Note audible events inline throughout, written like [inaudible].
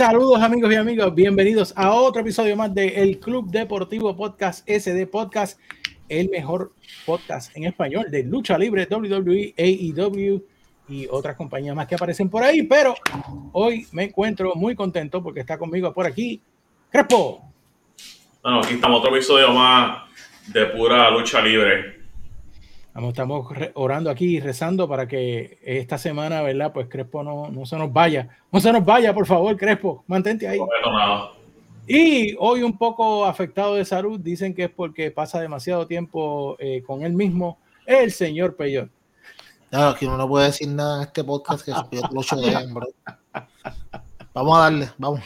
Saludos amigos y amigos, bienvenidos a otro episodio más de El Club Deportivo Podcast SD Podcast, el mejor podcast en español de lucha libre, WWE, AEW y otras compañías más que aparecen por ahí. Pero hoy me encuentro muy contento porque está conmigo por aquí Crespo. Bueno, aquí estamos, otro episodio más de pura lucha libre. Estamos orando aquí y rezando para que esta semana, ¿verdad? Pues Crespo no, no se nos vaya. No se nos vaya, por favor, Crespo. Mantente ahí. y hoy un poco afectado de salud, dicen que es porque pasa demasiado tiempo eh, con él mismo, el señor Peyot. Claro, que uno no puede decir nada en este podcast que se el 8 de hambre. Vamos a darle, vamos.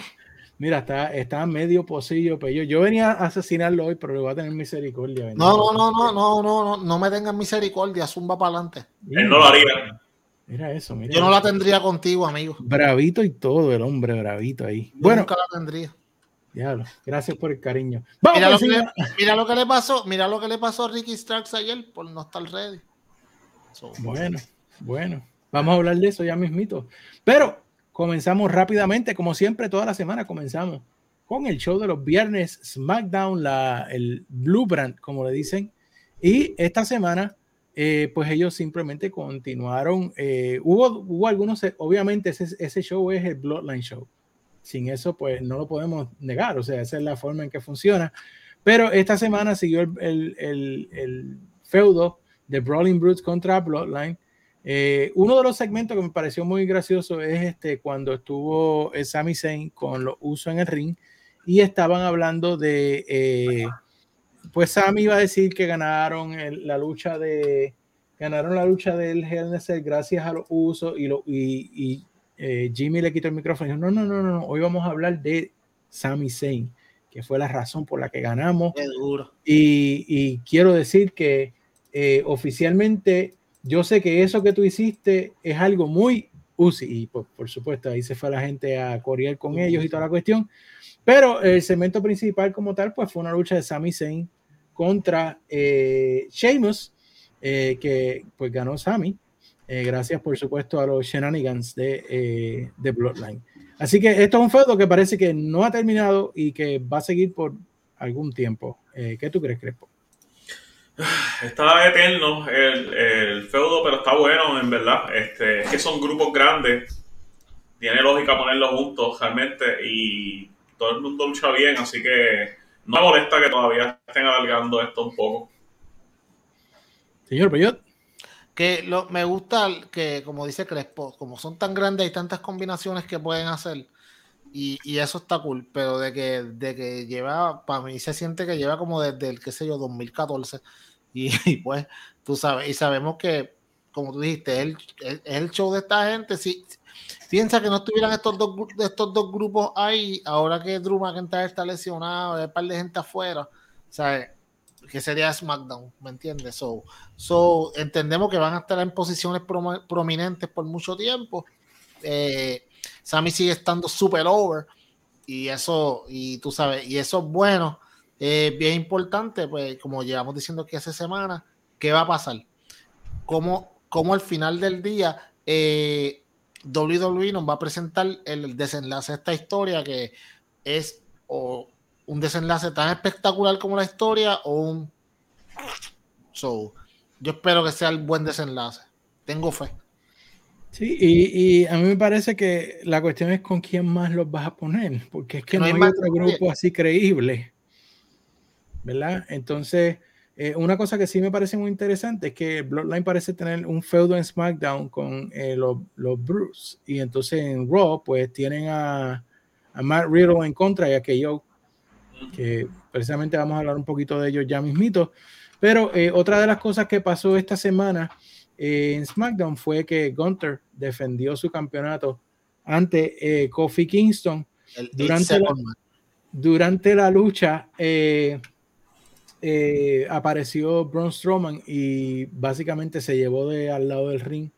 Mira, está, está medio pocillo, pero yo, venía a asesinarlo hoy, pero le voy a tener misericordia. No, no, no, no, no, no, no, no me tengan misericordia, zumba para adelante. Él no lo haría. Mira eso, mira. Yo no la tendría contigo, amigo. Bravito y todo, el hombre bravito ahí. bueno, nunca la tendría. Diablo, gracias por el cariño. mira, lo que le, mira lo que le pasó, mira lo que le pasó a Ricky Starks ayer por no estar ready. bueno, bueno, vamos a hablar de eso ya mismito. Pero Comenzamos rápidamente, como siempre, toda la semana comenzamos con el show de los viernes, SmackDown, la, el Blue Brand, como le dicen. Y esta semana, eh, pues ellos simplemente continuaron. Eh, hubo, hubo algunos, obviamente ese, ese show es el Bloodline Show. Sin eso, pues no lo podemos negar. O sea, esa es la forma en que funciona. Pero esta semana siguió el, el, el, el feudo de Brawling Brutes contra Bloodline. Eh, uno de los segmentos que me pareció muy gracioso es este cuando estuvo eh, Sami Zayn con los usos en el ring y estaban hablando de, eh, pues Sami iba a decir que ganaron la lucha de, ganaron la lucha del Hell gracias a los usos y, lo, y, Jimmy le quitó el micrófono y dijo, no, no, no, no, hoy vamos a hablar de Sami Zayn, que fue la razón por la que ganamos. Y, y, quiero decir que oficialmente yo sé que eso que tú hiciste es algo muy UCI y por, supuesto ahí se fue la gente a corear con ellos y toda la cuestión, pero el segmento principal como tal pues fue una lucha de Sami Zayn contra eh, Sheamus, eh, que pues ganó Sami, eh, gracias por supuesto a los shenanigans de, eh, de Bloodline. Así que esto es un feudo que parece que no ha terminado y que va a seguir por algún tiempo. ¿Qué tú crees, Crespo? Está eterno el, feudo, pero está bueno, en verdad. Este, es que son grupos grandes. Tiene lógica ponerlos juntos realmente y todo el mundo lucha bien, así que no me molesta que todavía estén alargando esto un poco. Señor Peyot. Que lo, me gusta que, como dice Crespo, como son tan grandes, hay tantas combinaciones que pueden hacer. Y, y, eso está cool, pero de que, de que lleva, para mí se siente que lleva como desde el, qué sé yo, 2014 [laughs] Y, pues, tú sabes, y sabemos que, como tú dijiste, es el, el show de esta gente. Si, piensa que no estuvieran estos dos, estos dos grupos ahí, ahora que Drew McIntyre está lesionado, hay un par de gente afuera, ¿sabes? Que sería SmackDown, ¿me entiendes? So, so, entendemos que van a estar en posiciones prominentes por mucho tiempo. Eh, Sammy sigue estando super over y eso, y tú sabes, y eso es bueno eh, bien importante, pues como llevamos diciendo aquí hace semana, ¿qué va a pasar? ¿Cómo, cómo al final del día eh, WWE nos va a presentar el desenlace de esta historia que es o un desenlace tan espectacular como la historia o un... So, yo espero que sea el buen desenlace. Tengo fe. Sí, y, a mí me parece que la cuestión es con quién más los vas a poner, porque es que no, hay, otro grupo así creíble. ¿verdad? Entonces, eh, una cosa que sí me parece muy interesante es que Bloodline parece tener un feudo en SmackDown con eh, los, los Bruce y entonces en Raw pues tienen a, a Matt Riddle en contra y a KO, que precisamente vamos a hablar un poquito de ellos ya mismito. Pero eh, otra de las cosas que pasó esta semana en SmackDown fue que Gunther defendió su campeonato ante Kofi Kingston durante la, durante la lucha. Eh, apareció Braun Strowman y básicamente se llevó de al lado del ring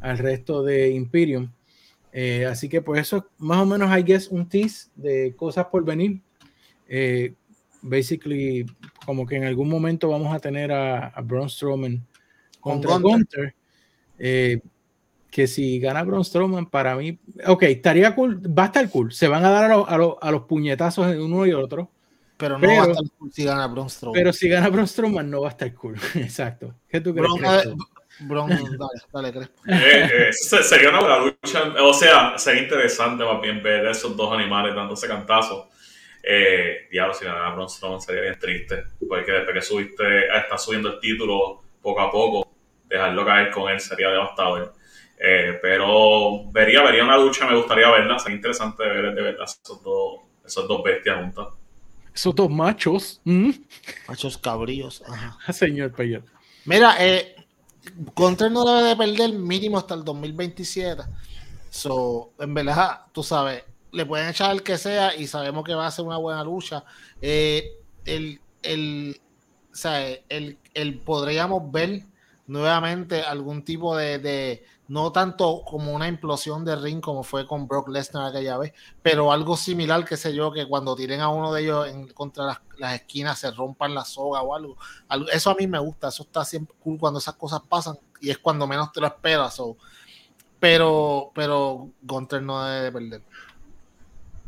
al resto de Imperium. Eh, así que pues eso más o menos, I guess, un tease de cosas por venir. Eh, basically, como que en algún momento vamos a tener a, a Braun Strowman contra Gunther. que si gana Braun Strowman, para mí, ok, estaría cool, va a estar cool. Se van a dar a, los, a, los, a los puñetazos en uno y otro. Pero no va a estar cool si gana Braun Strowman. Pero si gana Braun Strowman, no va a estar cool. [laughs] Exacto. ¿Qué tú crees? Braun, Braun, dale, dale, Crespo. Eh, eh, sería una buena lucha. O sea, sería interesante más bien ver esos dos animales dándose cantazos. Eh, diablo, si ganara Braun Strowman sería bien triste. Porque desde que subiste, está subiendo el título poco a poco, dejarlo caer con él sería devastador. Eh, pero vería, vería una lucha, me gustaría verla. Sería interesante ver de verdad esos dos, esos dos bestias juntas. Esos dos machos. ¿Mm? Machos cabríos. Ajá. Señor Peyer. Mira, eh, Contrer no debe de perder mínimo hasta el 2027. So, en verdad, tú sabes, le pueden echar el que sea y sabemos que va a ser una buena lucha. Eh, el, el, o sea, el, el, podríamos ver nuevamente algún tipo de, no tanto como una implosión de ring como fue con Brock Lesnar aquella vez, pero algo similar, que sé yo, que cuando tiren a uno de ellos en, contra las, las, esquinas se rompan la soga o algo. Eso a mí me gusta, eso está siempre cool cuando esas cosas pasan y es cuando menos te lo esperas. Pero, pero Gunter no debe de perder.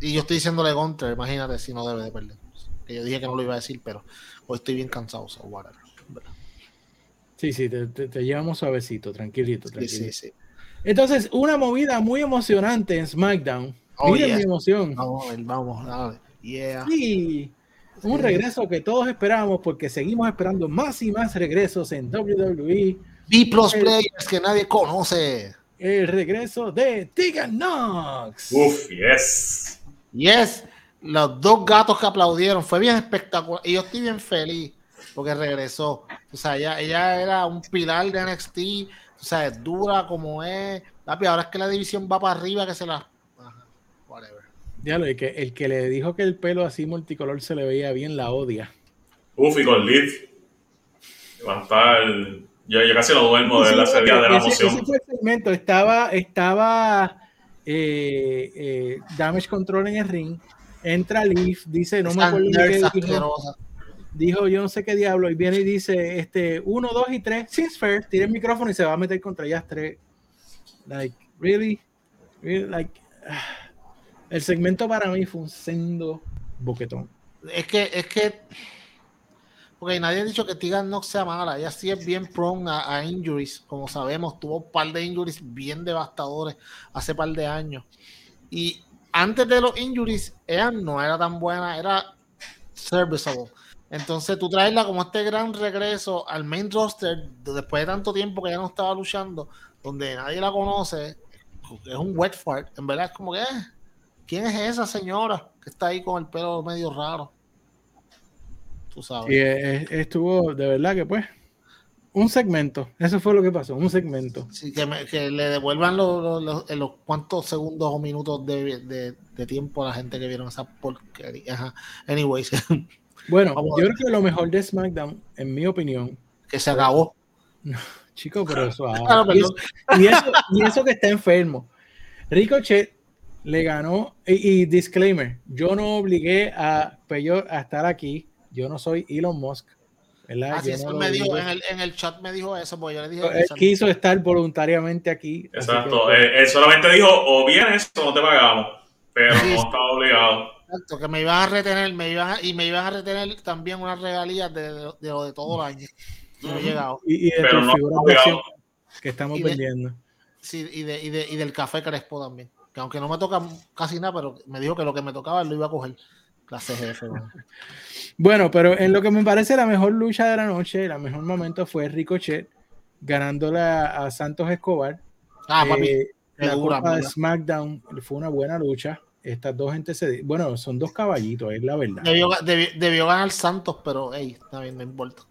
Y yo estoy diciéndole Gunter, imagínate si no debe de perder. Que yo dije que no lo iba a decir, pero hoy estoy bien cansado, so whatever. Sí, sí, te, te, llevamos suavecito, tranquilito, tranquilito. Sí, sí, sí. Entonces, una movida muy emocionante en SmackDown. Oh, Miren mi emoción. Vamos, vamos, dale. Yeah. Sí, un regreso que todos esperamos porque seguimos esperando más y más regresos en WWE. B Plus Players que nadie conoce. El regreso de Tegan Knox. Uf, yes. Yes. Los dos gatos que aplaudieron. Fue bien espectacular. Y yo estoy bien feliz porque regresó. O sea, ella, ella era un pilar de NXT, o sea, es dura como es. ahora es que la división va para arriba, que se la. whatever. Ya lo, el que, el que le dijo que el pelo así multicolor se le veía bien, la odia. Uf, y con Liv. Va a estar. Yo, yo casi lo duermo de la serie de la emoción. Ese fue el segmento. Estaba, estaba eh, eh, Damage Control en el ring. Entra Liv, dice, no me acuerdo qué dijo yo no sé qué diablo y viene y dice este 1, 2 y 3, since fair, tira el micrófono y se va a meter contra ellas tres. Like, really? like, el segmento para mí fue un sendo boquetón. Es que, es que, porque nadie ha dicho que Tigan no sea mala, ella sí es bien prone a, injuries, como sabemos, tuvo un par de injuries bien devastadores hace par de años. Y antes de los injuries, ella no era tan buena, era serviceable entonces tú traerla como este gran regreso al main roster después de tanto tiempo que ya no estaba luchando, donde nadie la conoce, es un wet fart. En verdad es como que, eh, ¿quién es esa señora que está ahí con el pelo medio raro? Tú sabes. Y estuvo, de verdad que pues, un segmento. Eso fue lo que pasó, un segmento. Sí, que, le devuelvan los, los, los, cuantos segundos o minutos de, de, tiempo a la gente que vieron esa porquería. Ajá. Anyways. [laughs] Bueno, yo creo que lo mejor de SmackDown, en mi opinión, que se acabó. [laughs] chico, pero eso, [laughs] ah, y, eso, y, eso, que está enfermo. Ricochet le ganó, y, disclaimer, yo no obligué a Peyor a estar aquí, yo no soy Elon Musk. ¿verdad? Así eso me dijo, en el, en el, chat me dijo eso, porque yo le dije. Él quiso estar voluntariamente aquí. Exacto, él, solamente dijo, o vienes o no te pagamos, pero no estaba obligado. Exacto, que me iban a retener, me iban y me iban a retener también unas regalías de, de, lo de todo el año. Y, de Pero no, que estamos vendiendo. Sí, y, de, y, de, y del café Crespo también. Que aunque no me toca casi nada, pero me dijo que lo que me tocaba lo iba a coger. Clase jefe. [laughs] Bueno. pero en lo que me parece la mejor lucha de la noche, el mejor momento fue Ricochet ganándole a, Santos Escobar. Ah, papi. Eh, la Copa de SmackDown fue una buena lucha estas dos gente se. Bueno, son dos caballitos, es la verdad. Debió, ganar Santos, pero hey, está bien, no importa.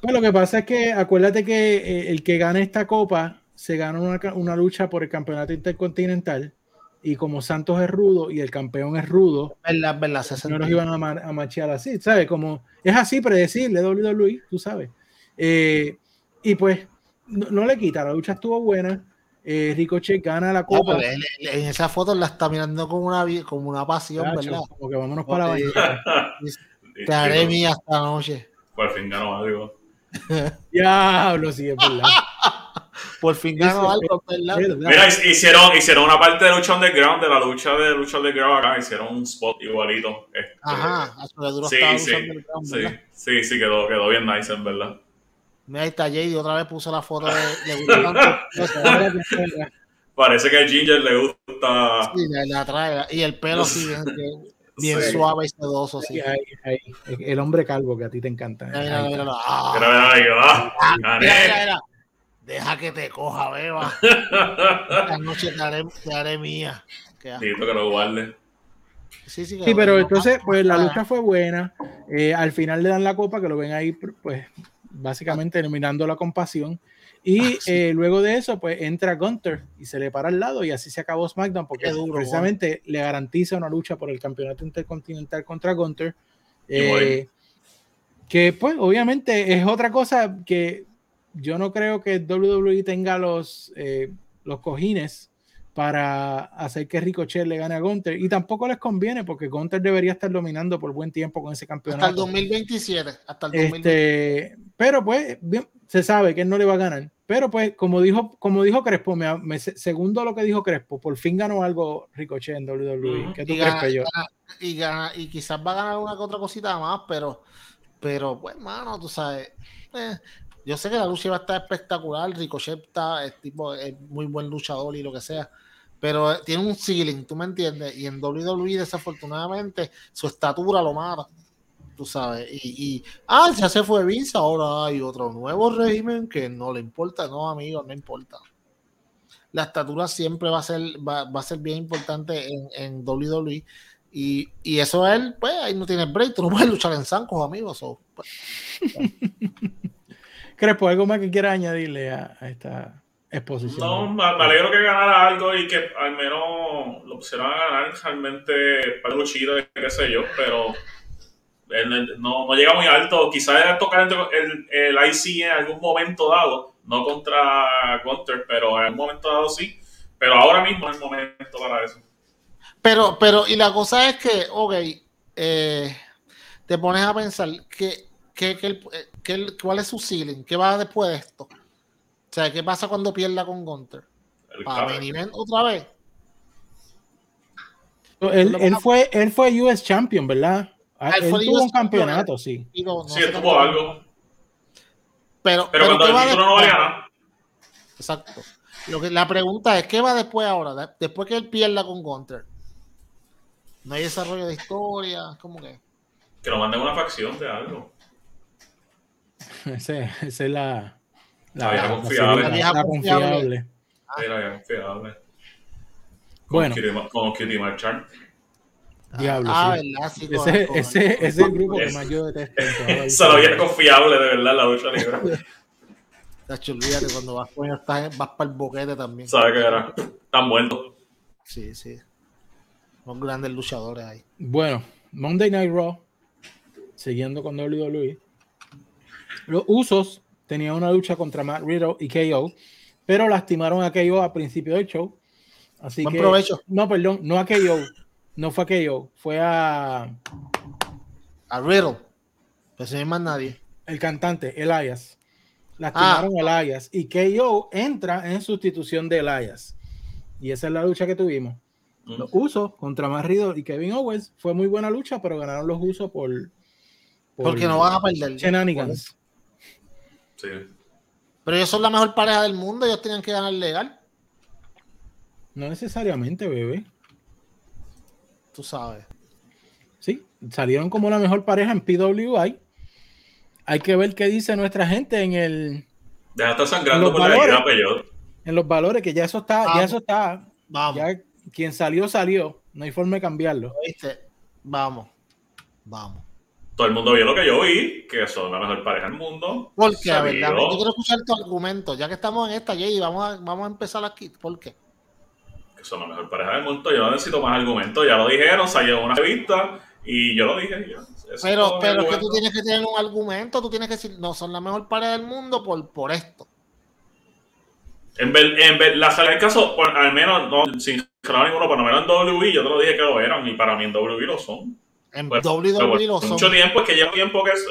Pues lo que pasa es que acuérdate que eh, el que gane esta copa se gana una, lucha por el campeonato intercontinental. Y como Santos es rudo y el campeón es rudo, verdad, verdad, no los iban a, a machear así, ¿sabes? Como es así predecible WWE, tú sabes. Eh, y pues no, le quita, la lucha estuvo buena eh, Ricochet gana la copa. en esa foto la está mirando como una, como una pasión, ¿verdad? Como que vámonos para la bañera. [laughs] Te haré mía esta noche. Por fin ganó algo. [laughs] Diablo, sí, es verdad. [laughs] Por fin ganó algo, ¿verdad? Mira, hicieron, hicieron una parte de lucha underground, de la lucha de lucha underground acá, hicieron un spot igualito. Este, Ajá, sí, sí, sí, sí, sí, quedó, quedó bien nice, en verdad. Mira, ahí está JD, otra vez puso la foto de, Parece que a Ginger le gusta. Sí, le, atrae. Y el pelo así bien, [laughs] bien suave y sedoso. Sí. Ahí, ahí, El hombre calvo que a ti te encanta. Mira, mira, mira, ah. mira, mira, Deja que te coja, beba. [laughs] Esta noche te haré, te haré mía. Necesito que lo guarde. Sí, sí, sí pero entonces, pues la lucha fue buena. Eh, al final le dan la copa, que lo ven ahí, pues básicamente eliminando la compasión. Y ah, eh, luego de eso, pues entra Gunter y se le para al lado y así se acabó SmackDown porque precisamente le garantiza una lucha por el campeonato intercontinental contra Gunter. Eh, que pues obviamente es otra cosa que yo no creo que WWE tenga los, eh, los cojines para hacer que Ricochet le gane a Gunter y tampoco les conviene porque Gunter debería estar dominando por buen tiempo con ese campeonato. Hasta el 2027, hasta el 2027. Este, pero pues bien, se sabe que él no le va a ganar. Pero pues, como dijo, como dijo Crespo, me, segundo lo que dijo Crespo, por fin ganó algo Ricochet en WWE. ¿Qué tú y crees yo? y, y quizás va a ganar una que otra cosita más, pero, pero pues, mano, tú sabes. Eh, yo sé que la lucha va a estar espectacular. Ricochet está, es, tipo, es muy buen luchador y lo que sea. Pero tiene un ceiling, ¿tú me entiendes? Y en WWE, desafortunadamente, su estatura lo mata tú sabes. Y, ah, ya se fue Vince, ahora hay otro nuevo régimen que no le importa, no, amigo, no importa. La estatura siempre va a ser, va, a ser bien importante en, en WWE. Y, y, eso él, pues ahí no tiene break, tú no puedes luchar en zancos, amigos. So, pues, [laughs] Crespo, ¿algo más que quieras añadirle a, esta exposición? No, me, alegro que ganara algo y que al menos lo pusieran a ganar realmente para luchito, qué sé yo, pero no, no, llega muy alto. Quizás tocar el, el IC en algún momento dado, no contra Gunter, pero en algún momento dado sí. Pero ahora mismo es el momento para eso. Pero, pero, y la cosa es que, ok, eh, te pones a pensar que, que, que, cuál es su ceiling, qué va después de esto. O sea, ¿qué pasa cuando pierda con Gunter? ¿Para otra vez? Él, él, fue, él fue US Champion, ¿verdad? Ah, él, tuvo un campeonato, sí. sí, él tuvo algo. Pero, pero, cuando el título no vale nada. Exacto. Lo que, la pregunta es, ¿qué va después ahora? Después que él pierda con Gunter. No hay desarrollo de historia, ¿cómo que? Que lo manden una facción de algo. [laughs] Ese, esa es la... La, vieja confiable. La vieja confiable. Sí, la vieja confiable. Bueno. Con Kitty Marchand. Diablo. Ah, sí. ese, ese, es el grupo que más yo detesto. [laughs] Solo había confiable, de verdad, la lucha libre. Tacho, olvídate, cuando vas, estás, vas para el boquete también. ¿Sabes qué era? Están muertos. Sí, sí. Son grandes luchadores ahí. Bueno, Monday Night Raw, siguiendo con WWE. Los Usos tenían una lucha contra Matt Riddle y KO, pero lastimaron a KO al principio del show. Así Buen que, provecho. No, perdón, no a KO, no fue aquello, fue a. A Riddle. Pues no hay más nadie. El cantante, Elias. Lastimaron ah. a Elias. Y KO entra en sustitución de Elias. Y esa es la lucha que tuvimos. Los usos contra Marrido y Kevin Owens fue muy buena lucha, pero ganaron los usos por. Porque no van a perder. Shenanigans. Sí. Pero ellos son la mejor pareja del mundo, ellos tienen que ganar legal. No necesariamente, bebé tú sabes. Sí, salieron como la mejor pareja en PWI. Hay que ver qué dice nuestra gente en el. Ya está sangrando por valores, la. En los valores, que ya eso está, ya eso está. Vamos. Ya quien salió, salió. No hay forma de cambiarlo. ¿Viste? Vamos. Vamos. Todo el mundo vio lo que yo vi, que son la mejor pareja del mundo. ¿Por qué? verdad, yo quiero escuchar tu argumento. Ya que estamos en esta, Jay, vamos a, vamos a empezar aquí. ¿Por qué? que son la mejor pareja del mundo. Yo no necesito más argumentos. Ya lo dijeron, salió una revista y yo lo dije. pero pero es que tú tienes que tener un argumento. Tú tienes que decir, no, son la mejor pareja del mundo por, por esto. En ver, en ver, la salida del caso, al menos, no, sin ninguno, pero no eran WWE, yo te lo dije que lo eran, y para mí en WWE lo son. En pues, WWE lo son. Mucho tiempo, es que lleva tiempo que es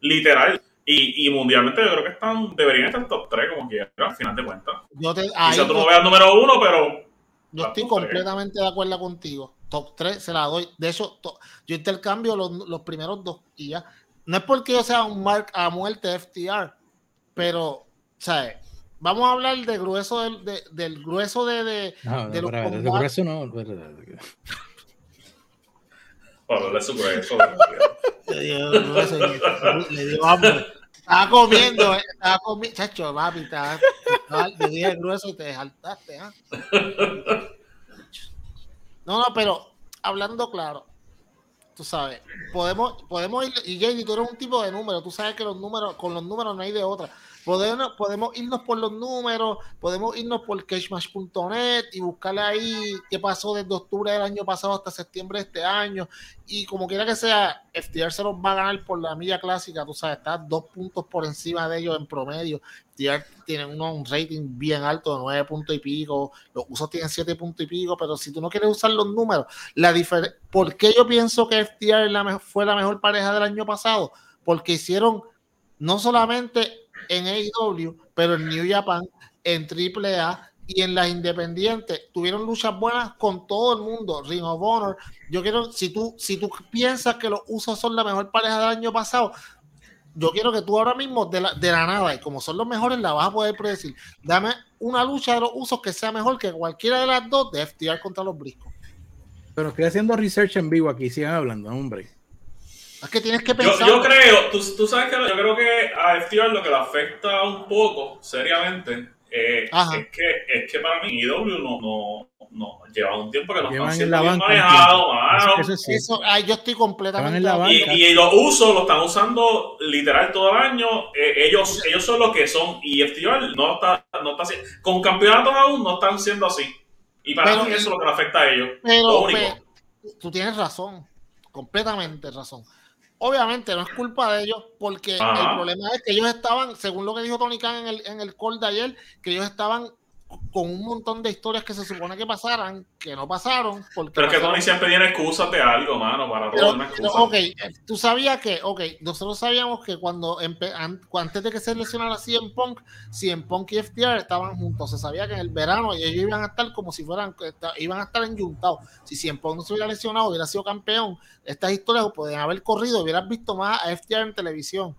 literal, Y, y, mundialmente yo creo que están, deberían estar en top 3 como quiera, al final de cuentas. Yo te, Quizá tú no veas número uno, pero... Yo estoy completamente de acuerdo contigo. Top 3 se la doy. De hecho, yo intercambio los, los, primeros dos y ya. No es porque yo sea un mark a muerte FTR, pero, ¿sabes? Vamos a hablar del grueso del, de, del grueso de, de, no, de los combates. Del grueso no. Para hablar Le dio le dio hambre. Estaba comiendo, eh, estaba comiendo, chacho, papi, estaba, le dije grueso y te saltaste, ¿ah? No, no, pero hablando claro, tú sabes, podemos, podemos ir, y Jamie, tú eres un tipo de número, tú sabes que los números, con los números no hay de otra. Podemos, podemos irnos por los números, podemos irnos por cashmash.net y buscarle ahí qué pasó desde octubre del año pasado hasta septiembre de este año. Y como quiera que sea, FTR se los va a ganar por la milla clásica, tú sabes, está dos puntos por encima de ellos en promedio. FTR tiene un rating bien alto de nueve puntos y pico, los usos tienen siete puntos y pico, pero si tú no quieres usar los números, la ¿por qué yo pienso que FTR fue la mejor pareja del año pasado? Porque hicieron no solamente en AEW, pero en New Japan, en AAA y en las independientes tuvieron luchas buenas con todo el mundo. Ring of Honor. Yo quiero, si tú, si tú piensas que los usos son la mejor pareja del año pasado, yo quiero que tú ahora mismo de la, de la nada, y como son los mejores, la vas a poder predecir. Dame una lucha de los usos que sea mejor que cualquiera de las dos de FTR contra los briscos. Pero estoy haciendo research en vivo aquí, sigan hablando, hombre. Es que tienes que pensar. Yo, yo creo, tú, tú, sabes que yo creo que a FTR lo que le afecta un poco, seriamente, eh, es, que, es que para mí IW no, no, no lleva un tiempo que no están siendo bien manejados, Eso, eso, eso ay, yo estoy completamente en la banca. Y, y, los usos los están usando literal todo el año. Eh, ellos, ellos son los que son. Y FTR no está, no está con campeonatos aún no están siendo así. Y para pero, mí eso es lo que le afecta a ellos. Pero, pero tú tienes razón, completamente razón. Obviamente no es culpa de ellos, porque el problema es que ellos estaban, según lo que dijo Tony Khan en el, en el call de ayer, que ellos estaban con un montón de historias que se supone que pasaran, que no pasaron. Porque pero es que Tony siempre tiene excusas de algo, mano, para todo. Pero, ok, eh, tú sabías que, ok, nosotros sabíamos que cuando antes de que se lesionara CM Punk, CM Punk y FTR estaban juntos. Se sabía que en el verano ellos iban a estar como si fueran, iban a estar enyuntados. Si CM Punk no se hubiera lesionado, hubiera sido campeón, estas historias podrían haber corrido, hubieras visto más a FTR en televisión.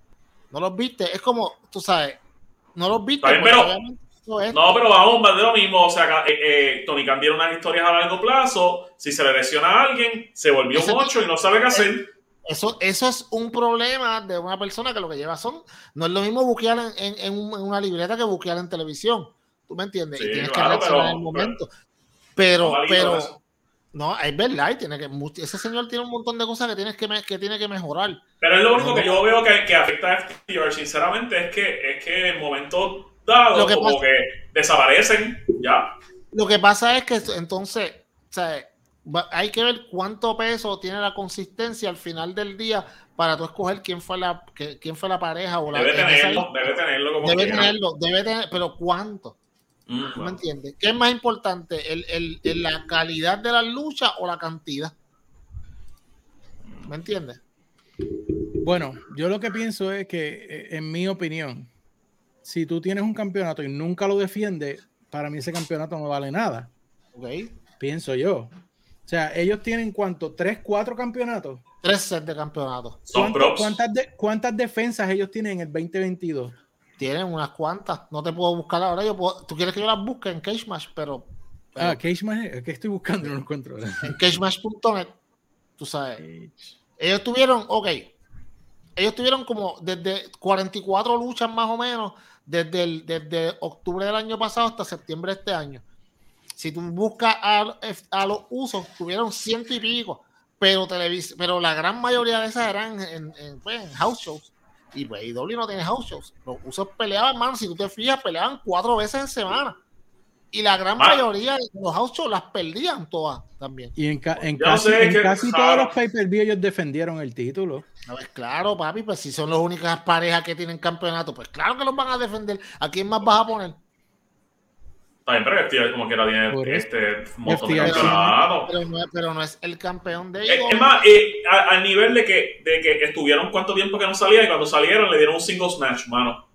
No los viste, es como, tú sabes, no los viste. Pero, no, pero vamos, más de lo mismo. O sea, eh, eh, Tony Khan tiene unas historias a largo plazo. Si se le lesiona a alguien, se volvió un 8 y no sabe qué hacer. Eso, eso es un problema de una persona que lo que lleva son. No es lo mismo buquear en, en, una libreta que buquear en televisión. ¿Tú me entiendes? y tienes que reaccionar en el momento. Pero, pero, no, es verdad. tiene que, ese señor tiene un montón de cosas que, tienes que, que tiene que mejorar. Pero es lo único que yo veo que, que afecta a FTR, sinceramente, es que, es que el lo que como que desaparecen ya. Lo que pasa es que entonces, o sea, hay que ver cuánto peso tiene la consistencia al final del día para tú escoger quién fue la quién fue la pareja o la debe tenerlo, debe tenerlo como debe tenerlo, debe tener, pero cuánto. ¿Me entiendes? ¿Qué es más importante? ¿El, el, la calidad de la lucha o la cantidad? ¿Me entiendes? Bueno, yo lo que pienso es que, eh, en mi opinión, si tú tienes un campeonato y nunca lo defiendes, para mí ese campeonato no vale nada. Okay. Pienso yo. O sea, ellos tienen cuánto, tres, cuatro campeonatos. Tres sets de campeonatos. ¿Cuántas, ¿Cuántas defensas ellos tienen en el 2022? Tienen unas cuantas. No te puedo buscar ahora. Yo tú quieres que yo las busque en Cage Match, pero, Ah, Cage Match, ¿qué estoy buscando? No lo encuentro. En CageMatch.net, tú sabes. Ellos tuvieron, ok, ellos tuvieron como desde 44 luchas más o menos desde, el, desde octubre del año pasado hasta septiembre de este año. Si tú buscas a, a los usos, tuvieron ciento y pico, pero, pero la gran mayoría de esas eran en, en, pues, house shows. Y pues IW no tiene house shows. Los usos peleaban, hermano, si tú te fijas, peleaban cuatro veces en semana. Y la gran ah. mayoría de los house shows las perdían todas también. Y en, en casi, en casi todos los pay-per-view ellos defendieron el título. No, es claro, papi, pues si son las únicas parejas que tienen campeonato, pues claro que los van a defender. ¿A quién más vas a poner? También, pero FTR como que era tiene este montón de campeonato. Pero, no, pero no es el campeón de ellos. Es, más, eh, al nivel de que, de que estuvieron cuánto tiempo que no salía y cuando salieron le dieron un single smash, mano.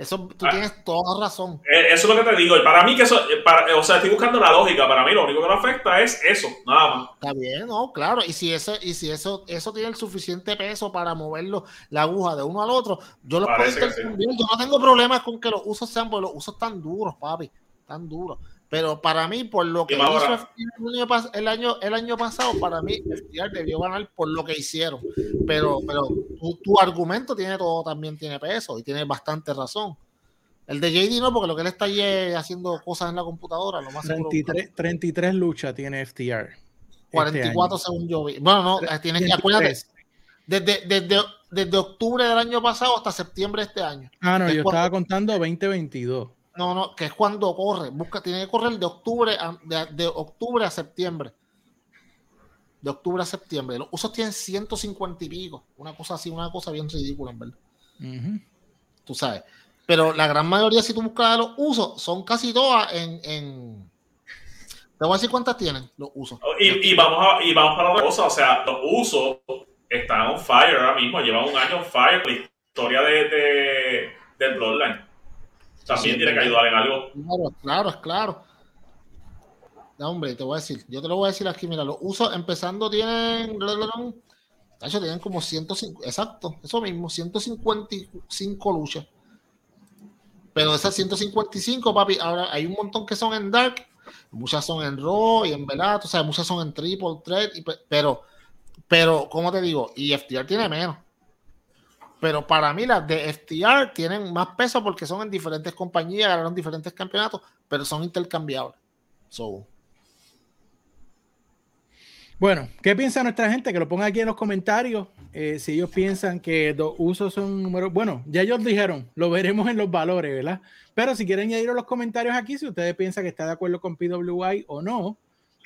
Eso tú ah. tienes toda razón. Eh, eso es lo que te digo. Y para mí que eso, eh, para, o sea, estoy buscando la lógica. Para mí lo único que lo afecta es eso, nada más. Está bien, no, claro. Y si ese, y si eso, eso tiene el suficiente peso para moverlo la aguja de uno al otro, yo lo puedo Yo no tengo problemas con que los usos sean, porque los usos tan duros, papi, tan duros. Pero para mí, por lo que hizo el año, el año pasado, para mí, FTR debió ganar por lo que hicieron. Pero, pero tu, argumento tiene todo, también tiene peso y tiene bastante razón. El de JD no, porque lo que él está allí haciendo cosas en la computadora, lo más 33, 33 luchas tiene FTR. 44 este según yo vi. Bueno, no, tienes que acuérdate. Desde, desde, desde octubre del año pasado hasta septiembre de este año. Ah, no, yo estaba contando 2022. No, no, que es cuando corre. Busca, tiene que correr de octubre a, de, octubre a septiembre. De octubre a septiembre. Los usos tienen 150 y pico. Una cosa así, una cosa bien ridícula, en verdad. Tú sabes. Pero la gran mayoría, si tú buscas los usos, son casi todas en, en... Te voy a decir cuántas tienen los usos. Y, vamos, a, y vamos para otra cosa. O sea, los usos están on fire ahora mismo. Llevan un año on fire. La historia de, de, del Bloodline también tiene que ayudar en algo. Claro, claro, claro. No, hombre, te voy a decir, yo te lo voy a decir aquí, mira, los usos empezando tienen, tienen como 105, exacto, eso mismo, 155 luchas. Pero esas 155, papi, ahora hay un montón que son en Dark, muchas son en Raw y en Velato, o sea, muchas son en Triple Threat, pero, pero, ¿cómo te digo? Y FTR tiene menos. Pero para mí las de FTR tienen más peso porque son en diferentes compañías, ganaron diferentes campeonatos, pero son intercambiables. Bueno, ¿qué piensa nuestra gente? Que lo ponga aquí en los comentarios. Eh, si ellos piensan que los usos son números. Bueno, ya ellos dijeron, lo veremos en los valores, ¿verdad? Pero si quieren añadir los comentarios aquí, si ustedes piensan que está de acuerdo con PWI o no,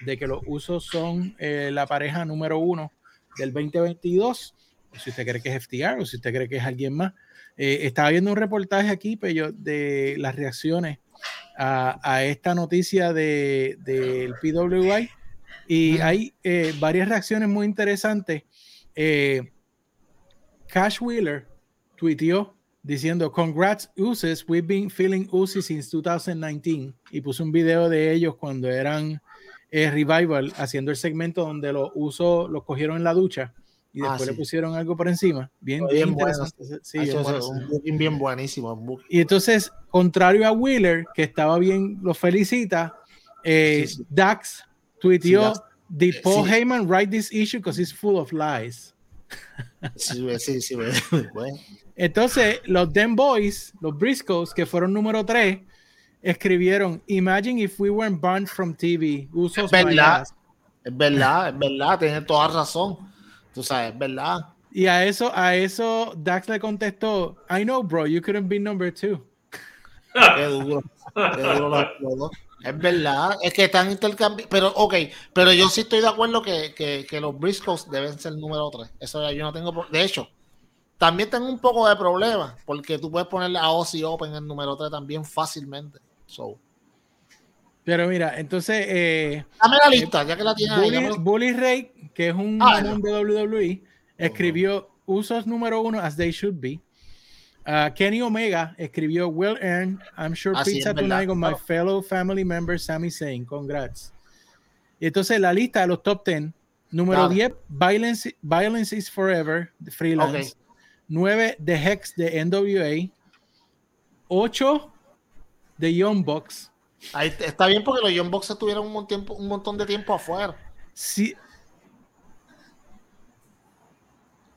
de que los usos son eh, la pareja número uno del 2022 si usted cree que es FTR o si usted cree que es alguien más. Eh, estaba viendo un reportaje aquí, pero de las reacciones a, esta noticia del de, PWI y hay eh, varias reacciones muy interesantes. Eh, Cash Wheeler tuiteó diciendo, Congrats Uses, we've been feeling Uzi since 2019 y puso un video de ellos cuando eran Revival haciendo el segmento donde los usos los cogieron en la ducha y ah, después le pusieron algo por encima. Bien, bien, bueno. Sí, bien, bien, buenísimo. Y entonces, contrario a Wheeler, que estaba bien, lo felicita, eh, Dax tuiteó, Did Paul Heyman write this issue because it's full of lies? [laughs] Sí, sí, sí. [laughs] Bueno. Entonces, los Den Boys, los Briscoes, que fueron número 3, escribieron, Imagine if we weren't banned from TV. Usos es verdad, es verdad, es verdad, tiene toda razón. Tú sabes, ¿verdad? Y a eso, a eso Dax le contestó, I know, bro, you couldn't be number two. Qué duro. Qué duro Es verdad, es que están intercambiando. Pero, ok, pero yo sí estoy de acuerdo que, que, que los Briscoes deben ser número 3. Eso yo no tengo. De hecho, también tengo un poco de problema, porque tú puedes ponerle a Ozzy Open en el número 3 también fácilmente. So. Pero mira, entonces. Eh, Dame la lista, ya que la tienes Bully, Bully Ray, que es un ah, de WWE, escribió usos número uno as they should be. Uh, Kenny Omega escribió Well earned. I'm sure pizza tonight with my fellow family member Sami Zayn. Congrats. Y entonces la lista de los top 10. Número 10, Violence, Violence is Forever, de Freelance. 9, The Hex de NWA. 8, The Young Bucks está bien porque los Young Bucks estuvieron un, tiempo, un montón de tiempo afuera. Sí.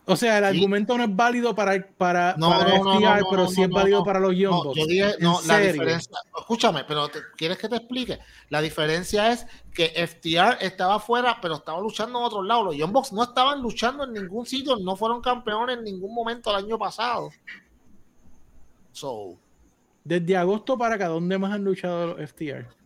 O sea, el argumento no es válido para, para, no, para FTR, pero sí es válido para los Young Bucks. Yo dije, no, la diferencia, escúchame, pero ¿quieres que te explique? La diferencia es que FTR estaba afuera, pero estaba luchando en otro lado. Los Young Bucks no estaban luchando en ningún sitio, no fueron campeones en ningún momento el año pasado. So, desde agosto para acá, ¿dónde más han luchado los FTR?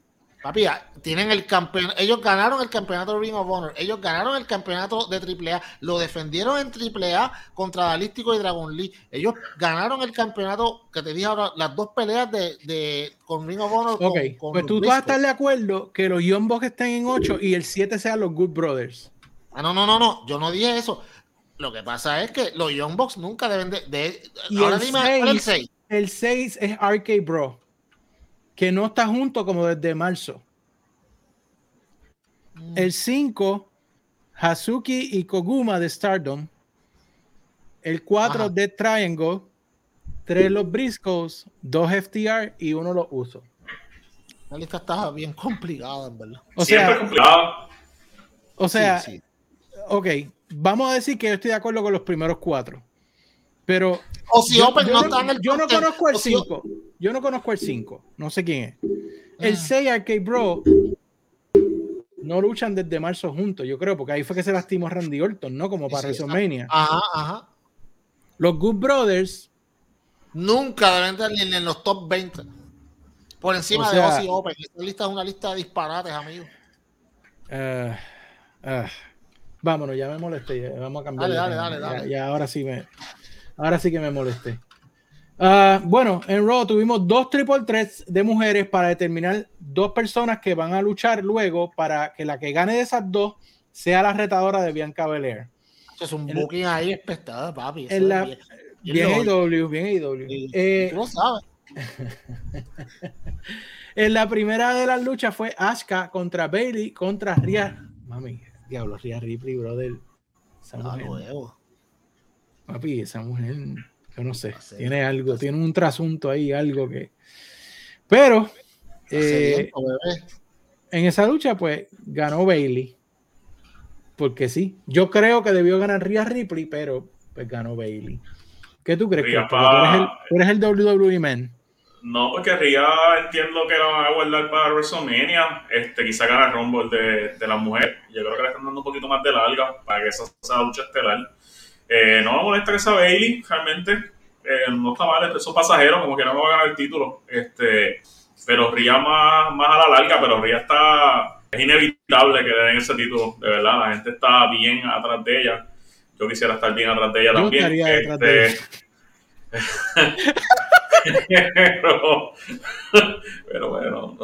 Papi, tienen el campeón, ellos ganaron el campeonato de Ring of Honor, ellos ganaron el campeonato de AAA, lo defendieron en AAA contra Dalístico y Dragon Lee. Ellos ganaron el campeonato que te dije ahora, las dos peleas de, de con Ring of Honor. Ok, pues tú, vas a estar de acuerdo que los Young Bucks estén en 8 y el 7 sean los Good Brothers. Ah, no, no, no, no, yo no dije eso. Lo que pasa es que los Young Bucks nunca deben de. ahora el dime el 6. El 6 es RK Bro que no está junto como desde marzo. Mm. El 5, Hazuki y Koguma de Stardom. El 4, de Triangle. 3 los Briscoes, 2 FTR y uno los uso. La lista está bien complicada, en verdad. O sea, complicada. O sea, ok, vamos a decir que yo estoy de acuerdo con los primeros cuatro. Pero o si yo, Open no, está en el Yo no conozco el 5. Yo no conozco el 5. No sé quién es. El 6 ah. Arcade Bro no luchan desde marzo juntos, yo creo, porque ahí fue que se lastimó Randy Orton, ¿no? Como para WrestleMania. Ajá, ajá. Los Good Brothers nunca deben estar ni en los top 20. Por encima de Ozzy Open. Esta lista es una lista de disparates, amigo. Uh, uh, vámonos, ya me molesté. Vamos a cambiar. Dale, dale, dale, dale. Ya, ahora sí me. Ahora sí que me molesté. Ah, bueno, en Raw tuvimos dos triple threats de mujeres para determinar dos personas que van a luchar luego para que la que gane de esas dos sea la retadora de Bianca Belair. es un booking ahí espectacular, papi. En la, bien, bien, AEW, bien AEW. Eh, sabes. [laughs] en la primera de las luchas fue Asuka contra Bailey contra Rhea. Mami, diablo, Rhea Ripley, brother. Ah, nuevo. Papi, esa mujer, yo no sé, tiene algo, tiene un trasunto ahí, algo que. Pero eh, en esa lucha, pues ganó Bailey. Porque sí, yo creo que debió ganar Rhea Ripley, pero pues ganó Bailey. ¿Qué tú crees? que tú, eres el, WWE Man. No, porque Rhea entiendo que la van a guardar para WrestleMania. Este, quizá gana el Rumble de, de la mujer. Yo creo que le están dando un poquito más de larga para que esa sea lucha estelar. Eh, no me molesta que sea Bailey, realmente. Eh, no está mal, esos pasajeros, como que no me va a ganar el título. Este, pero Ría más, más a la larga, pero Ría está. Es inevitable que le den ese título, de verdad. La gente está bien atrás de ella. Yo quisiera estar bien atrás de ella también. Este, pero, [laughs] pero, bueno,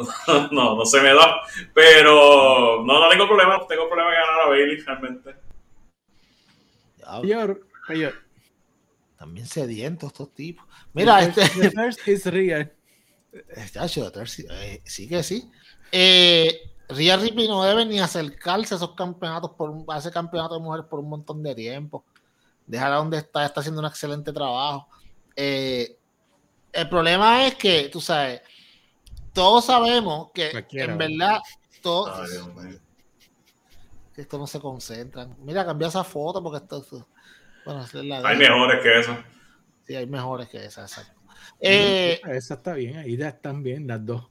no, no, se me da. Pero no, no tengo problema, tengo problema de ganar a Bailey realmente. También sedientos estos tipos. Mira, este. real. Eh, sí que sí. Eh, Ria Ripley no debe ni acercarse a esos campeonatos por a ese campeonato de mujeres por un montón de tiempo. Dejar a donde está, está haciendo un excelente trabajo. Eh, el problema es que, tú sabes, todos sabemos que en verdad, todos, esto no se concentran. Mira, cambia esa foto porque esto. Bueno, hay mejores que esa. Sí, hay mejores que esa, exacto. Eh, esa está bien, ahí ya están bien las dos.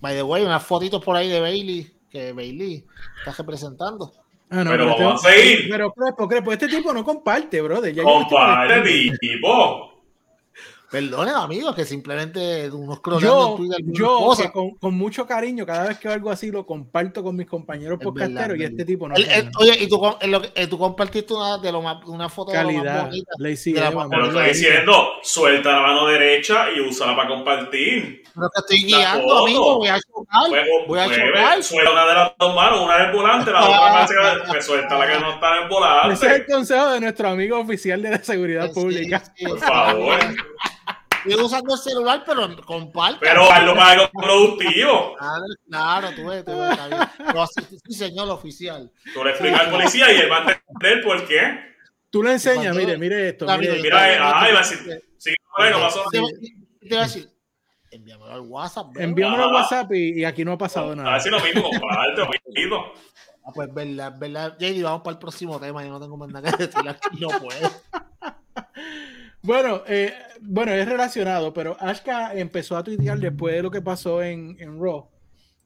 By the way, unas fotitos por ahí de Bailey, que Bailey está representando. Ah, no, pero, pero vamos a seguir. Pero, Crespo, Crespo, este tipo no comparte, brother. Ya comparte, tipo. Perdone, amigos, que simplemente unos Yo, yo con, con, mucho cariño, cada vez que algo así lo comparto con mis compañeros podcasteros y este tipo no. oye, y tú, eh, tú compartiste una, de lo más, una foto Calidad, de lo más bonita. Pero estoy diciendo, suelta la mano derecha y úsala para compartir. Pero te estoy guiando, amigo, voy a chocar. voy a chocar. Suelta una de las dos manos, una es el volante, la otra me suelta la que no está en el volante. Ese es el consejo de nuestro amigo oficial de la seguridad pública. Por favor. [laughs] Estoy usando el celular, pero comparte. Pero hazlo para algo productivo. Claro, claro, tú ves, tú ves. Sí, señor oficial. Tú le explicas al policía y él va a entender por qué. Tú le enseñas, mire, mire esto. Mire, mira, ay, va a decir, sí, bueno, pasó. Te va a decir, envíamelo al WhatsApp. Envíamelo al WhatsApp y, aquí no ha pasado nada. A ver si lo mismo, comparte, lo [laughs] Ah, pues verdad, verdad. JD, vamos para el próximo tema. Yo no tengo más nada que decir aquí, no puedo. [laughs] Bueno, eh, bueno, es relacionado, pero Ashka empezó a tuitear después de lo que pasó en, en Raw.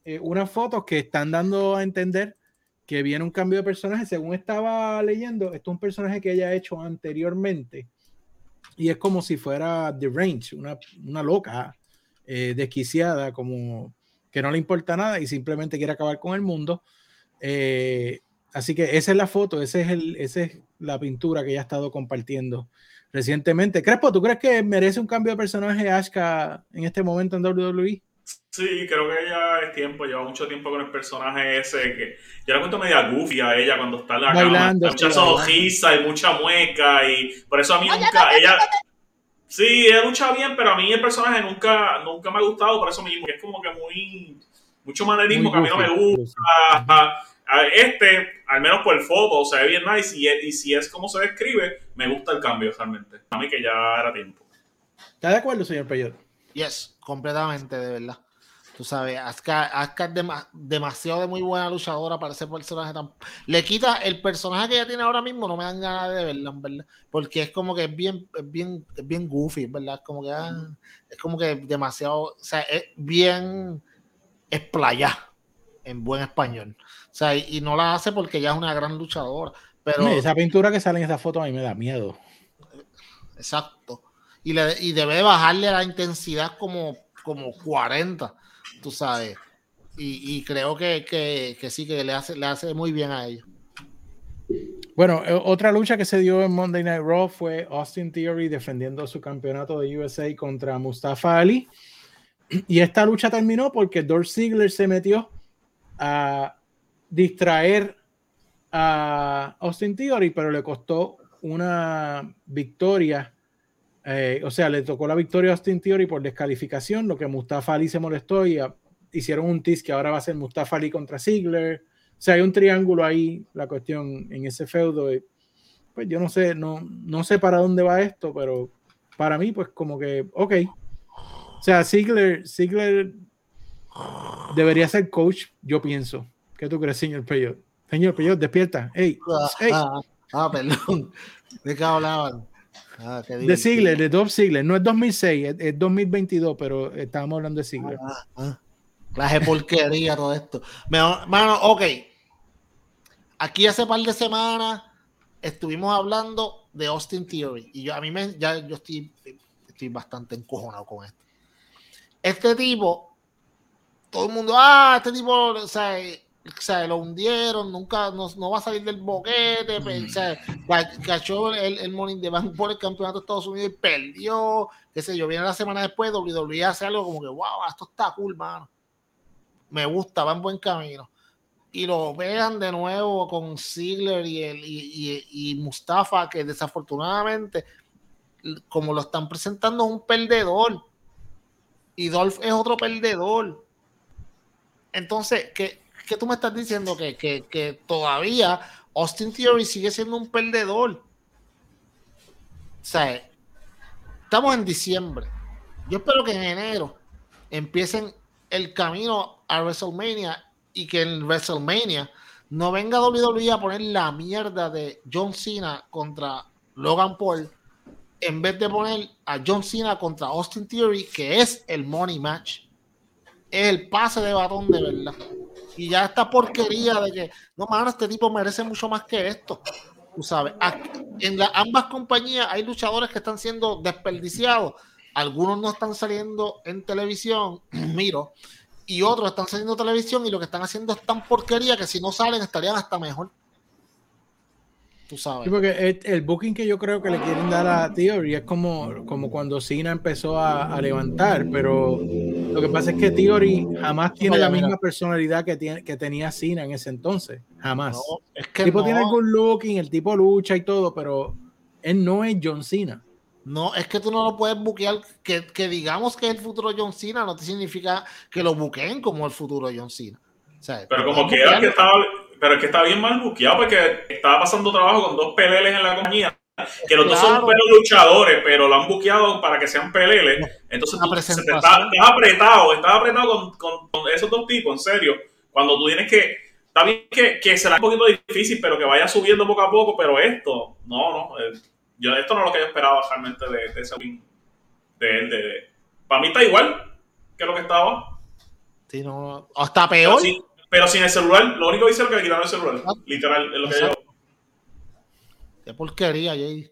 Eh, unas fotos que están dando a entender que viene un cambio de personaje. Según estaba leyendo, esto es un personaje que ella ha hecho anteriormente. Y es como si fuera The Range, una, una loca, eh, desquiciada, como que no le importa nada y simplemente quiere acabar con el mundo. Eh, así que esa es la foto, ese es el, esa es la pintura que ella ha estado compartiendo recientemente. Crespo, ¿tú crees que merece un cambio de personaje Ashka en este momento en WWE? Sí, creo que ya es tiempo, lleva mucho tiempo con el personaje ese que yo la cuento media goofy a ella cuando está en la Bailando, cama, mucha sonrisa y mucha mueca y por eso a mí nunca ella Sí, ella lucha bien, pero a mí el personaje nunca nunca me ha gustado por eso mismo, que es como que muy mucho manerismo que a mí no me gusta. Este, al menos por el foto, se ve bien nice y, y si es como se describe, me gusta el cambio realmente. A mí que ya era tiempo. ¿Está de acuerdo, señor Peyote? Yes, completamente, de verdad. Tú sabes, Asuka, es demasiado de muy buena luchadora para ese personaje tan... Le quita el personaje que ella tiene ahora mismo, no me dan ganas de verla, ¿verdad? Porque es como que es bien, es bien, es bien goofy, ¿verdad? Es como que, ah, es como que demasiado, o sea, es bien es playa en buen español. O sea, y, no la hace porque ella es una gran luchadora. Pero... esa pintura que sale en esa foto a mí me da miedo. Exacto. Y, le, y debe bajarle la intensidad como, como 40, tú sabes. Y, creo que, que, sí, que le hace, le hace muy bien a ella. Bueno, eh, otra lucha que se dio en Monday Night Raw fue Austin Theory defendiendo su campeonato de USA contra Mustafa Ali. Y esta lucha terminó porque Dolph Ziggler se metió a distraer a Austin Theory, pero le costó una victoria. Eh, o sea, le tocó la victoria a Austin Theory por descalificación, lo que Mustafa Ali se molestó y hicieron un tease que ahora va a ser Mustafa Ali contra Ziggler. O sea, hay un triángulo ahí, la cuestión en ese feudo. pues yo no sé, no, no sé para dónde va esto, pero para mí, pues como que, ok. O sea, Ziggler, Ziggler debería ser coach, yo pienso. ¿Qué tú crees, señor Peyot? Señor Peyot, despierta. Hey, ah, ah, perdón. [laughs] ¿De qué hablaban? Ah, de Ziggler, de Dolph Ziggler. No es 2006, es, 2022, pero estábamos hablando de Ziggler. Ah, ah. Clase porquería todo esto. Mano, ok. Aquí hace par de semanas estuvimos hablando de Austin Theory y yo a mí me ya yo estoy, estoy bastante encojonado con esto. Este tipo, todo el mundo, ah, este tipo, o sea, o sea, lo hundieron, nunca no, no, va a salir del boquete, pues, o sea, cachó el, el Morning de Bank por el campeonato de Estados Unidos y perdió, qué sé yo, viene la semana después, WWE hace algo como que, wow, esto está cool, mano. Me gusta, va en buen camino. Y lo vean de nuevo con Ziggler y, el, y, y, Mustafa, que desafortunadamente, como lo están presentando, es un perdedor. Y Dolph es otro perdedor. Entonces, que que tú me estás diciendo que, todavía Austin Theory sigue siendo un perdedor. O sea, estamos en diciembre. Yo espero que en enero empiecen el camino a WrestleMania y que en WrestleMania no venga WWE a poner la mierda de John Cena contra Logan Paul en vez de poner a John Cena contra Austin Theory, que es el money match. Es el pase de batón de verdad. Y ya esta porquería de que, no, mano, este tipo merece mucho más que esto. Tú sabes, en ambas compañías hay luchadores que están siendo desperdiciados. Algunos no están saliendo en televisión, [clears throat] miro, y otros están saliendo en televisión y lo que están haciendo es tan porquería que si no salen estarían hasta mejor porque el, booking que yo creo que le quieren dar a Theory es como, como cuando Cena empezó a, levantar, pero lo que pasa es que Theory jamás tiene la misma personalidad que, tiene, que tenía Cena en ese entonces. Jamás. el tipo tiene algún looking, el tipo lucha y todo, pero él no es John Cena. No, es que tú no lo puedes buquear. Que, que digamos que es el futuro John Cena no te significa que lo buqueen como el futuro John Cena. pero como que que estaba pero es que está bien mal buqueado porque estaba pasando trabajo con dos peleles en la compañía. Que los dos son luchadores, pero lo han buqueado para que sean peleles. Entonces tú, está, apretado, estás apretado con, con, esos dos tipos, en serio. Cuando tú tienes que. Está bien que, que será un poquito difícil, pero que vaya subiendo poco a poco. Pero esto, no, no. Eh, yo, esto no es lo que yo esperaba realmente de, de ese de él. De, para mí está igual que lo que estaba. Sí, no, hasta peor. Pero sin el celular, lo único que hice es que le quitaron el celular. Ah. Literal, es lo que yo. Qué porquería, Jay.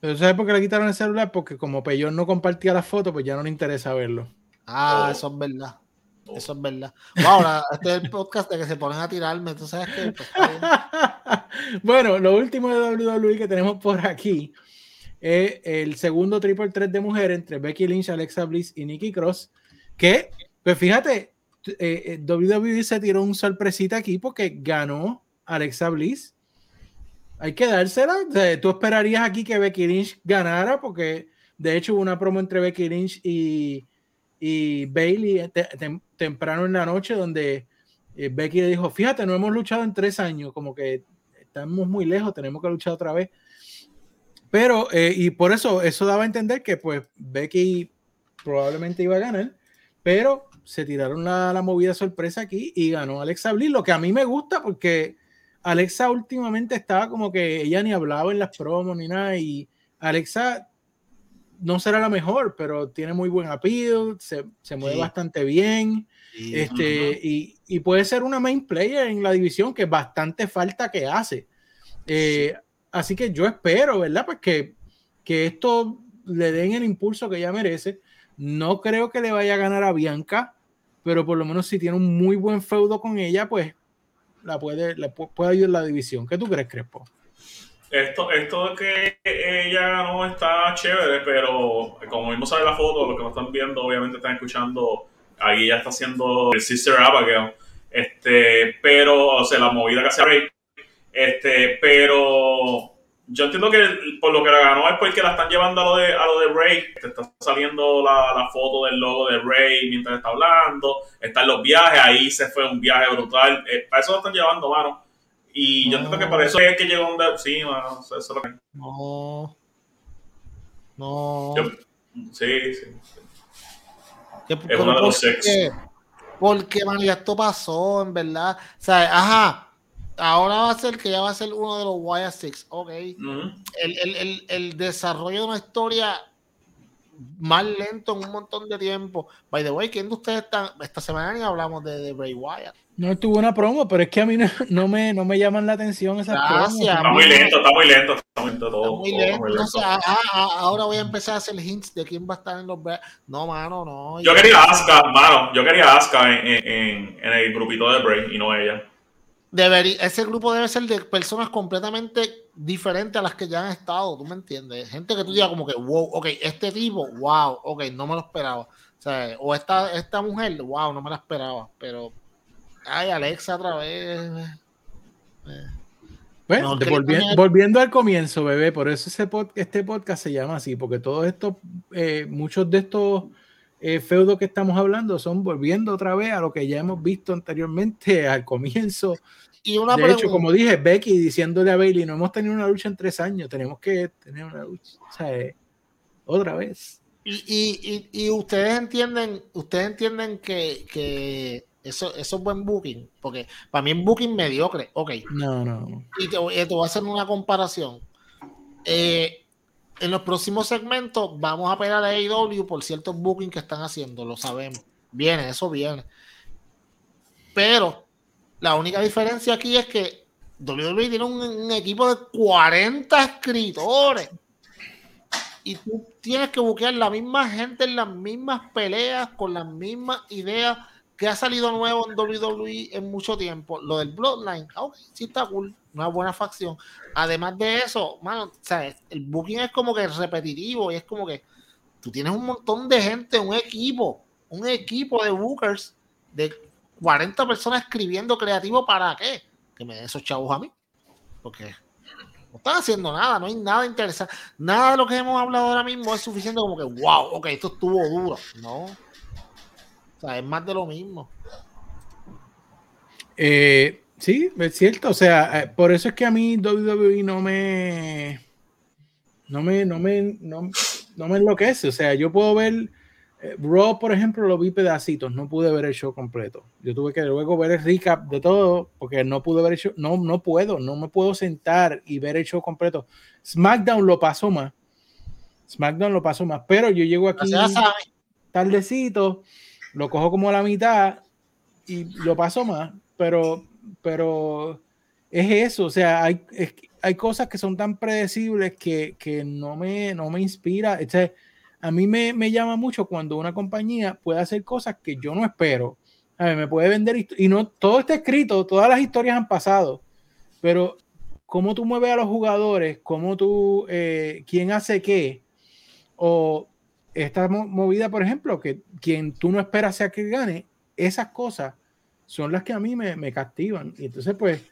Pero ¿sabes por qué le quitaron el celular? Porque como Peyón no compartía la foto, pues ya no le interesa verlo. Ah, oh. eso es verdad. Eso es verdad. ahora, este es el podcast de que se ponen a tirarme, tú sabes que. Pues, [laughs] bueno, lo último de WWE que tenemos por aquí es el segundo triple 3 de mujer entre Becky Lynch, Alexa Bliss y Nikki Cross. Que, pues fíjate, eh, eh WWE se tiró un sorpresita aquí porque ganó Alexa Bliss. Hay que dársela. tú esperarías aquí que Becky Lynch ganara porque de hecho hubo una promo entre Becky Lynch y, y Bailey temprano en la noche donde eh, Becky le dijo, fíjate, no hemos luchado en tres años, como que estamos muy lejos, tenemos que luchar otra vez. Pero, eh, y por eso, eso daba a entender que pues Becky probablemente iba a ganar, pero se tiraron la, la movida sorpresa aquí y ganó Alexa Bliss, lo que a mí me gusta porque Alexa últimamente estaba como que ella ni hablaba en las promos ni nada y Alexa no será la mejor, pero tiene muy buen appeal, se, se mueve bastante bien. este, y, y, puede ser una main player en la división que bastante falta que hace. Eh, así que yo espero, ¿verdad? Pues que, que esto le den el impulso que ella merece. No creo que le vaya a ganar a Bianca, pero por lo menos si tiene un muy buen feudo con ella, pues la puede, la puede ayudar la división. ¿Qué tú crees, Crespo? Esto, esto que ella no está chévere, pero como vimos en la foto, los que nos están viendo, obviamente están escuchando, ahí ya está haciendo el Sister Abigail, este, pero, o sea, la movida que hace este, pero yo entiendo que por lo que la ganó es porque la están llevando a lo de, a lo de Rey, te está saliendo la, la foto del logo de Rey mientras está hablando, están los viajes, ahí se fue un viaje brutal, eh, para eso lo están llevando, mano. Y yo entiendo que para eso es que llegó un sí, mano, eso es lo que... No. No. sí, sí. es uno de los sex. Porque, man, ya esto pasó, en verdad. O sea, ajá, ahora va a ser que ya va a ser uno de los Wire Six, ok. el, el, el, el, desarrollo de una historia más lento en un montón de tiempo. By the way, ¿quién de ustedes están? Esta semana ni hablamos de, de Bray Wyatt. No tuvo una promo, pero es que a mí no, me, no me llaman la atención esas Gracias, Está muy lento, está muy lento, está muy lento todo. muy lento. ahora voy a empezar a hacer hints de quién va a estar en los... No, mano, no. Yo quería Asuka, mano. Yo quería Asuka en, en, en, el grupito de Bray y no ella. Debería, ese grupo debe ser de personas completamente diferentes a las que ya han estado, ¿tú me entiendes? Gente que tú digas como que, wow, ok, este tipo, wow, ok, no me lo esperaba. O sea, o esta, esta mujer, wow, no me la esperaba, pero Ay, Alexa otra vez. Bueno, volviendo, al comienzo, bebé, por eso ese este podcast se llama así, porque todos estos, eh, muchos de estos eh, feudos que estamos hablando son volviendo otra vez a lo que ya hemos visto anteriormente [laughs] al comienzo. Y una de hecho, como dije, Becky diciéndole a Bailey, no hemos tenido una lucha en tres años, tenemos que tener una lucha, o sea, eh, otra vez. Y, y, y, ustedes entienden, ustedes entienden que, que eso, eso es buen booking, porque para mí es booking mediocre. Ok. No, no. Y te, voy a hacer una comparación. Eh, en los próximos segmentos vamos a pegar a AEW por ciertos bookings que están haciendo, lo sabemos. Viene, eso viene. Pero la única diferencia aquí es que WWE tiene un, equipo de 40 escritores. Y tú tienes que buscar la misma gente en las mismas peleas, con las mismas ideas que ha salido nuevo en WWE en mucho tiempo, lo del Bloodline, ah, ok, sí está cool, una buena facción. Además de eso, mano, ¿sabes? el booking es como que repetitivo y es como que tú tienes un montón de gente, un equipo, un equipo de bookers de 40 personas escribiendo creativo para qué? Que me den esos chavos a mí. Porque no están haciendo nada, no hay nada interesante. Nada de lo que hemos hablado ahora mismo es suficiente como que, wow, ok, esto estuvo duro. No o sea, es más de lo mismo. Eh, sí, es cierto. O sea, eh, por eso es que a mí WWE no me. No me, no me, no, me enloquece. O sea, yo puedo ver. Eh, Raw, por ejemplo, lo vi pedacitos, no pude ver el show completo. Yo tuve que luego ver el recap de todo, porque no pude ver el show. No, no puedo, no me puedo sentar y ver el show completo. SmackDown lo pasó más. SmackDown lo pasó más, pero yo llego aquí tardecito lo cojo como la mitad y lo paso más, pero, pero es eso, o sea, hay, hay cosas que son tan predecibles que, que no, me, no me inspira. a mí me, me, llama mucho cuando una compañía puede hacer cosas que yo no espero. A ver, me puede vender y no todo está escrito, todas las historias han pasado, pero cómo tú mueves a los jugadores, cómo tú, eh, quién hace qué, o esta movida, por ejemplo, que quien tú no esperas sea que gane, esas cosas son las que a mí me, me castigan. Y entonces, pues,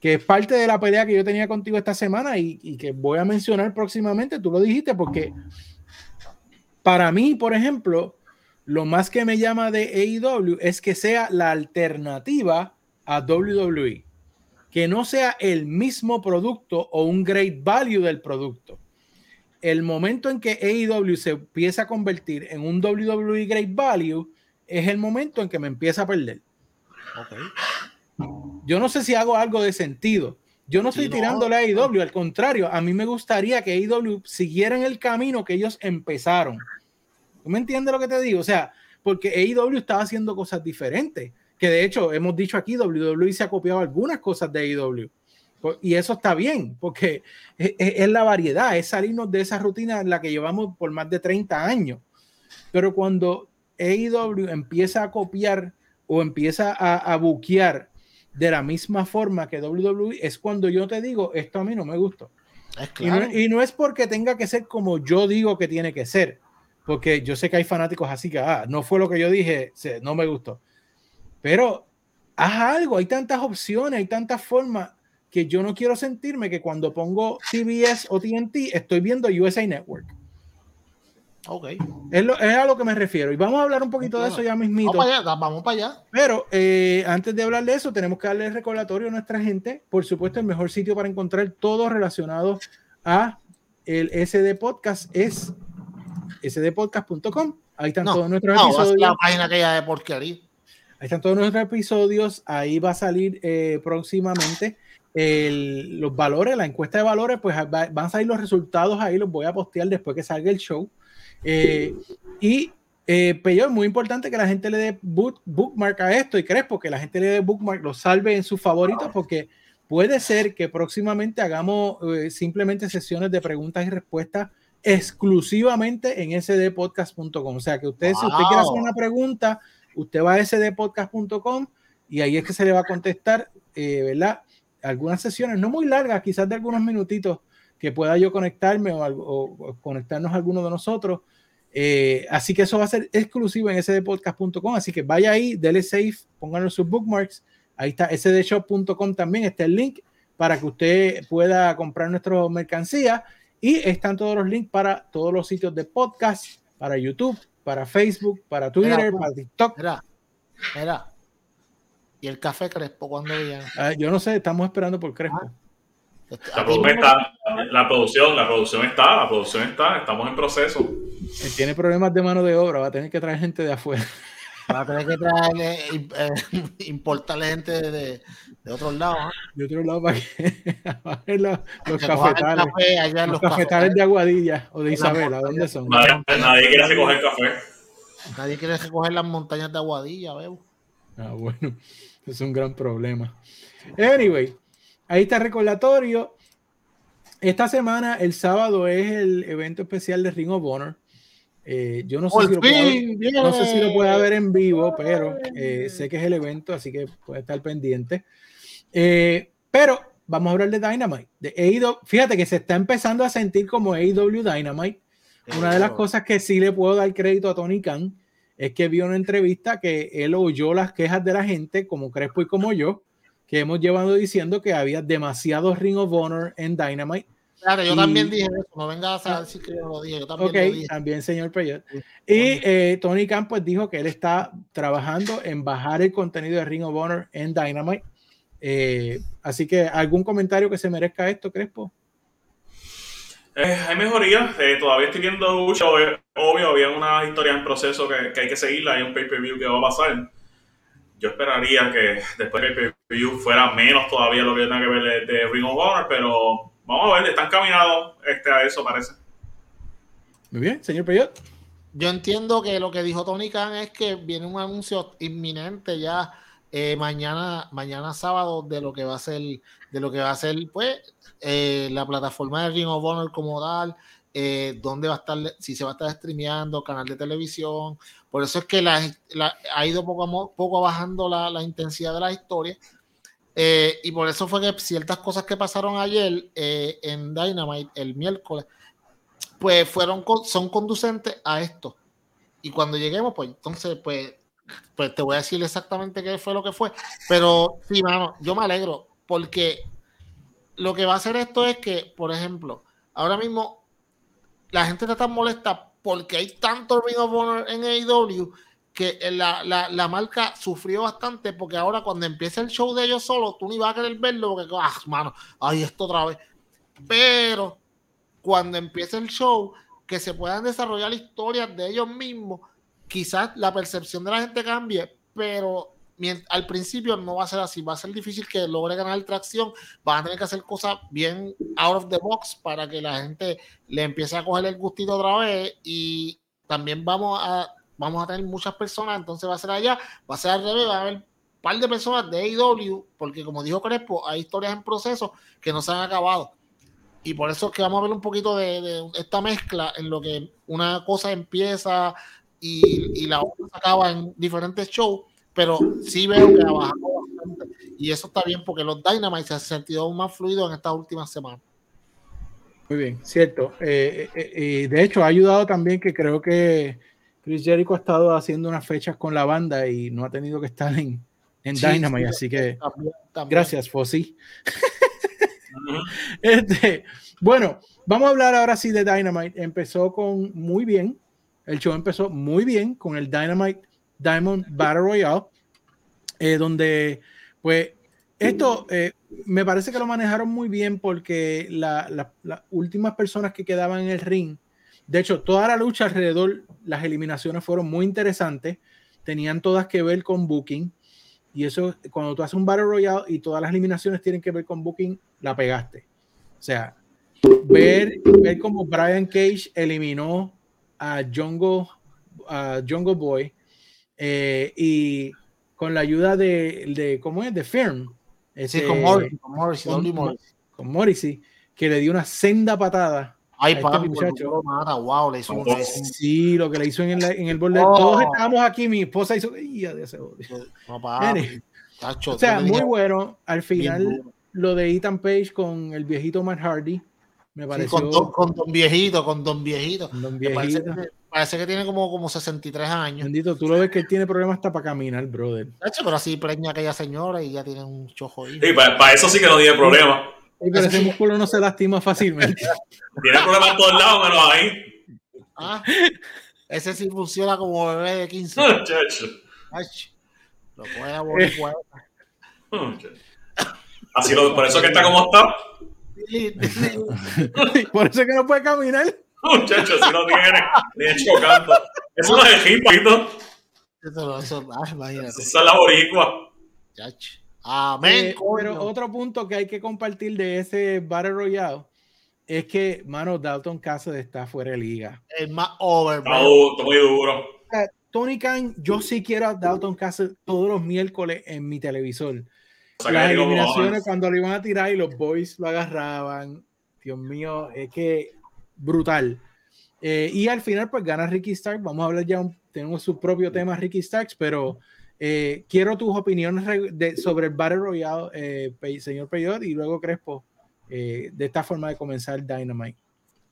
que es parte de la pelea que yo tenía contigo esta semana y, y, que voy a mencionar próximamente, tú lo dijiste, porque para mí, por ejemplo, lo más que me llama de AEW es que sea la alternativa a WWE, que no sea el mismo producto o un great value del producto. El momento en que AEW se empieza a convertir en un WWE great value es el momento en que me empieza a perder. Okay. Yo no sé si hago algo de sentido. Yo no estoy tirándole a AEW, al contrario, a mí me gustaría que AEW siguiera en el camino que ellos empezaron. ¿Tú me entiendes lo que te digo? O sea, porque AEW estaba haciendo cosas diferentes, que de hecho hemos dicho aquí, WWE se ha copiado algunas cosas de AEW. Y eso está bien, porque es, es, la variedad, es salirnos de esa rutina en la que llevamos por más de 30 años. Pero cuando AEW empieza a copiar o empieza a, a buquear de la misma forma que WWE, es cuando yo te digo, esto a mí no me gusta. Claro. Y, no, y, no, es porque tenga que ser como yo digo que tiene que ser, porque yo sé que hay fanáticos así que, ah, no fue lo que yo dije, no me gustó. Pero haz algo, hay tantas opciones, hay tantas formas que yo no quiero sentirme que cuando pongo CBS o TNT estoy viendo USA Network. Ok. Es, lo, es, a lo que me refiero. Y vamos a hablar un poquito de eso ya mismito. Vamos para allá. Vamos para allá. Pero eh, antes de hablar de eso, tenemos que darle el recordatorio a nuestra gente. Por supuesto, el mejor sitio para encontrar todo relacionado a el SD Podcast es sdpodcast.com. Ahí están no, todos nuestros no, episodios. la página aquella de porquería. Ahí están todos nuestros episodios. Ahí va a salir eh, próximamente el, los valores, la encuesta de valores. Pues va, van a salir los resultados ahí. Los voy a postear después que salga el show. Eh, y eh, pero es muy importante que la gente le dé book, bookmark a esto y Crespo, que la gente le dé bookmark, lo salve en sus favoritos, porque puede ser que próximamente hagamos eh, simplemente sesiones de preguntas y respuestas exclusivamente en sdpodcast.com. O sea que usted, wow. si usted quiere hacer una pregunta, usted va a sdpodcast.com y ahí es que se le va a contestar, eh, ¿verdad? Algunas sesiones, no muy largas, quizás de algunos minutitos, que pueda yo conectarme o, o, o conectarnos a alguno de nosotros. Eh, así que eso va a ser exclusivo en sdpodcast.com. Así que vaya ahí, dele safe, pónganlo sus bookmarks. Ahí está sdshop.com también, está el link para que usted pueda comprar nuestra mercancía. Y están todos los links para todos los sitios de podcast, para YouTube, para Facebook, para Twitter, para TikTok. Mira, mira. ¿Y el café Crespo cuándo viene? Uh, yo no sé, estamos esperando por Crespo. Ah. La, producción está, la producción, la producción está, la producción está, estamos en proceso. Él tiene problemas de mano de obra, va a tener que traer gente de afuera. Va a tener que traerle, eh, [laughs] importarle gente de, de, otros lados. ¿eh? De otros lados para que [laughs] los, los cafetales. Café allá los, los cafetales de Aguadilla o de Isabela, ¿dónde son? Nadie, nadie quiere recoger café. Nadie quiere recoger las montañas de Aguadilla, veo. [laughs] Ah, bueno, es un gran problema. Anyway, ahí está el recordatorio. Esta semana, el sábado, es el evento especial de Ring of Honor. Eh, yo no sé, si lo puede, no sé, si lo puede, ver en vivo, pero eh, sé que es el evento, así que puede estar pendiente. Eh, pero vamos a hablar de Dynamite. De AEW. Fíjate que se está empezando a sentir como AEW Dynamite. Una de las cosas que sí le puedo dar crédito a Tony Khan es que vio una entrevista que él oyó las quejas de la gente, como Crespo y como yo, que hemos llevado diciendo que había demasiado Ring of Honor en Dynamite. Claro, yo y, también dije eso, no vengas a decir que yo lo dije, yo también okay, lo dije. también señor Peyot. Y eh, Tony Khan pues dijo que él está trabajando en bajar el contenido de Ring of Honor en Dynamite. Eh, así que, ¿algún comentario que se merezca esto, Crespo? Eh, hay mejorías, eh, todavía estoy viendo mucho, obvio, había unas historias en proceso que, que hay que seguirla, hay un pay-per-view que va a pasar. Yo esperaría que después del pay-per-view fuera menos todavía lo que tenga que ver de, de Ring of Honor, pero vamos a ver, están caminados este, a eso, parece. Muy bien, señor Peyot. Yo entiendo que lo que dijo Tony Khan es que viene un anuncio inminente ya eh, mañana, mañana sábado de lo que va a ser, de lo que va a ser, pues, eh, la plataforma de Ring of Honor como tal, eh, dónde va a estar, si se va a estar streameando, canal de televisión, Por eso es que la, ha ido poco a poco bajando la, la intensidad de la historia. Eh, y por eso fue que ciertas cosas que pasaron ayer eh, en Dynamite, el miércoles, pues fueron son conducentes a esto. Y cuando lleguemos, pues entonces, pues, pues te voy a decir exactamente qué fue lo que fue. Pero sí, mano, yo me alegro porque lo que va a hacer esto es que, por ejemplo, ahora mismo la gente está tan molesta porque hay tanto Ring of Honor en AEW que la, la, marca sufrió bastante porque ahora cuando empieza el show de ellos solos, tú ni vas a querer verlo porque, ah, mano, ay, esto otra vez. Pero cuando empiece el show, que se puedan desarrollar historias de ellos mismos, quizás la percepción de la gente cambie, pero al principio no va a ser así, va a ser difícil que logre ganar tracción, van a tener que hacer cosas bien out of the box para que la gente le empiece a coger el gustito otra vez. Y también vamos a, vamos a tener muchas personas, entonces va a ser allá, va a ser al revés, va a haber un par de personas de AEW, porque como dijo Crespo, hay historias en proceso que no se han acabado. Y por eso es que vamos a ver un poquito de, esta mezcla en lo que una cosa empieza y, y la otra se acaba en diferentes shows pero sí veo que ha bajado bastante. Y eso está bien porque los Dynamite se han sentido más fluidos en estas últimas semanas. Muy bien, cierto. Eh, eh, eh, de hecho, ha ayudado también que creo que Chris Jericho ha estado haciendo unas fechas con la banda y no ha tenido que estar en, en Dynamite, así que gracias, Fossi. [laughs] este, bueno, vamos a hablar ahora sí de Dynamite. Empezó con muy bien, el show empezó muy bien con el Dynamite Diamond Battle Royale, eh, donde, pues, esto eh, me parece que lo manejaron muy bien porque las últimas personas que quedaban en el ring, de hecho, toda la lucha alrededor, las eliminaciones fueron muy interesantes, tenían todas que ver con Booking. Y eso, cuando tú haces un Battle Royale y todas las eliminaciones tienen que ver con Booking, la pegaste. O sea, ver, ver cómo Brian Cage eliminó a Jungle, a Jungle Boy, eh, y con la ayuda de, de ¿cómo es? De Firm. Ese, con Morrissey, con, Morrissey, que le dio una senda patada. Ay, a este muchacho. wow, le hizo un, Sí, lo que le hizo en el, en el borde. Oh. Todos estábamos aquí, mi esposa hizo. No, [laughs] o sea, muy bueno. Al final, lo de Ethan Page con el viejito Matt Hardy. Me pareció. con, don, con, don, Viejito, con Don Viejito. don viejito. Parece que tiene como, como 63 años. Bendito, tú lo ves que él tiene problemas hasta para caminar, brother. pero así preña aquella señora y ya tiene un chojo ahí. Sí, para, eso sí que no tiene problema. pero ese músculo no se lastima fácilmente. [laughs] tiene problemas en todos lados, menos ahí. Ah, ese sí funciona como bebé de 15. [laughs] lo puede abolir [laughs] Así lo, por eso que está como está. [laughs] por eso que no puede caminar. Muchachos, si no tiene, ni chocando. Eso no es hip, Eso no es imagínate. Eso es la boricua. Amén. Eh, pero otro punto que hay que compartir de ese Battle Royale es que, mano, Dalton Castle está fuera de liga. El más over, está, está muy duro. Tony Khan, yo sí quiero a Dalton Castle todos los miércoles en mi televisor. Las eliminaciones cuando lo iban a tirar y los boys lo agarraban. Dios mío, es que brutal. Eh, y al final, pues gana Ricky Stark. Vamos a hablar ya, tenemos su propio tema Ricky Starks, pero eh, quiero tus opiniones sobre el Battle Royale, eh, señor Peyor, y luego Crespo, de esta forma de comenzar Dynamite.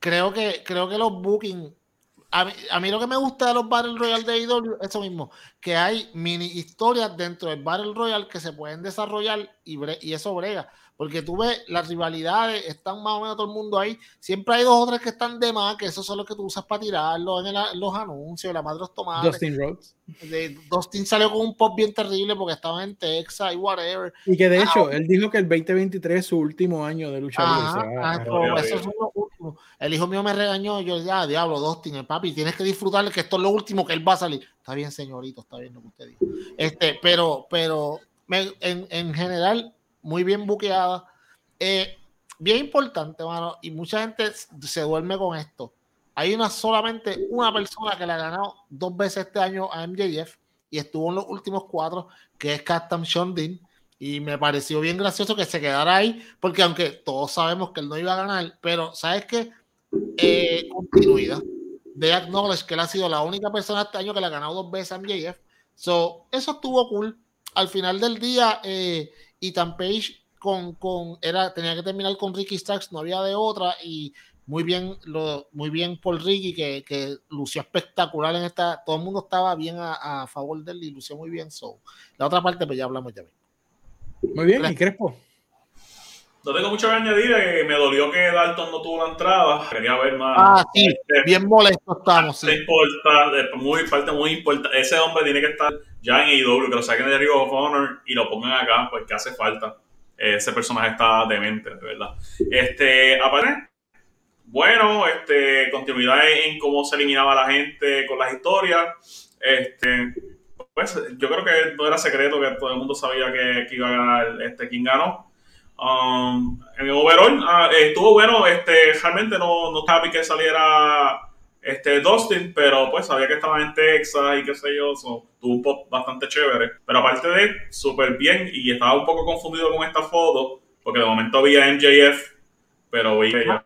Creo que, creo que los bookings a mí, lo que me gusta de los Battle Royale de IW es eso mismo, que hay mini historias dentro del Battle Royale que se pueden desarrollar y, y eso brega. Porque tú ves, las rivalidades están más o menos todo el mundo ahí. Siempre hay dos o tres que están de más, que esos son los que tú usas para tirarlos en, los anuncios, la madre los tomates. Dustin Rhodes. Dustin salió con un pop bien terrible porque estaba en Texas y whatever. Y que de ah, hecho, él dijo que el 2023 es su último año de lucha libre. eso es lo último. El hijo mío me regañó, yo ya, diablo, Dustin, el papi, tienes que disfrutarle que esto es lo último que él va a salir. Está bien, señorito, está bien lo que usted dijo. Este, pero, pero en, en general muy bien buqueada. Eh, bien importante, mano, y mucha gente se duerme con esto. Hay una solamente una persona que le ha ganado dos veces este año a MJF y estuvo en los últimos cuatro, que es Captain Shondin. Y me pareció bien gracioso que se quedara ahí, porque aunque todos sabemos que él no iba a ganar, pero ¿sabes qué? Eh, continuidad. de acknowledge que él ha sido la única persona este año que le ha ganado dos veces a MJF. So, eso estuvo cool. Al final del día, eh, Ethan Page con, con, era, tenía que terminar con Ricky Starks, no había de otra, y muy bien, lo, muy bien por Ricky, que, que, lució espectacular en esta, todo el mundo estaba bien a, a, favor de él y lució muy bien. So, la otra parte, pues ya hablamos ya Muy bien, ¿y Crespo? No tengo mucho que añadir, eh, me dolió que Dalton no tuvo la entrada, quería ver más. Ah, sí, este, bien molesto estamos. Sí. Importante, muy, parte muy importante, ese hombre tiene que estar ya en AEW, que lo saquen de Ring of Honor y lo pongan acá, porque hace falta. Ese personaje está demente, de verdad. Este, aparte, bueno, este, continuidad en cómo se eliminaba la gente con las historias. Este, pues yo creo que no era secreto que todo el mundo sabía que, que iba a ganar este, quien ganó. Um, en el overall uh, estuvo bueno, este, realmente no, no estaba que saliera este Dustin, pero pues sabía que estaba en Texas y qué sé yo, so, tuvo un pop bastante chévere. Pero aparte de, súper bien y estaba un poco confundido con esta foto, porque de momento había MJF, pero vi ya.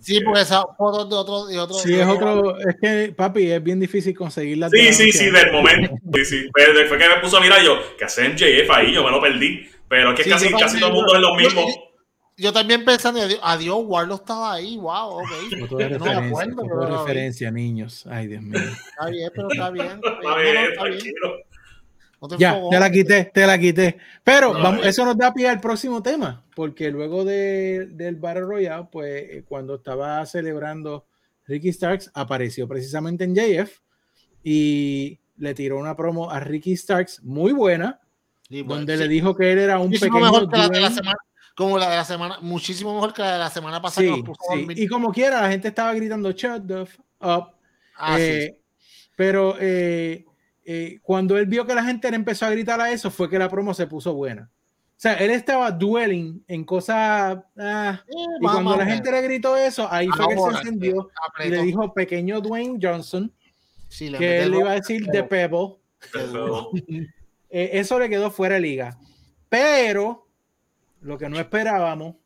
Sí, porque esa foto de otro, de otro. Sí, es otro. Es que, papi, es bien difícil conseguirla. Sí, sí, sí, del momento. Sí, sí. Pero fue que me puso a mirar yo, que hace MJF ahí, yo me lo perdí. Pero es que sí, casi, casi todo el mundo es lo mismo. Yo, yo también pensando, adiós, Warlock estaba ahí, wow, ok. No referencia, acuerdo, tuve referencia, niños. Ay, Dios mío. Está bien, pero está bien. [laughs] Está bien, está tranquilo. No te ya, te la quité, te la quité. Pero no, vamos, eso nos da pie al próximo tema, porque luego de, del Battle Royale, pues eh, cuando estaba celebrando Ricky Starks, apareció precisamente en JF y le tiró una promo a Ricky Starks muy buena, Sí, bueno, donde sí. le dijo que él era un muchísimo pequeño mejor que la de la semana, como la de la semana, muchísimo mejor que la de la semana pasada. Sí, sí. Y como quiera, la gente estaba gritando shut the f up. Ah, eh, pero eh, eh, cuando él vio que la gente le empezó a gritar a eso, fue que la promo se puso buena. O sea, él estaba dwelling en cosas. Ah, y cuando la gente le gritó eso, ahí fue que se encendió y le dijo pequeño Dwayne Johnson, que él iba a decir de Pebble. [laughs] Eh, eso le quedó fuera de liga. Pero lo que no esperábamos.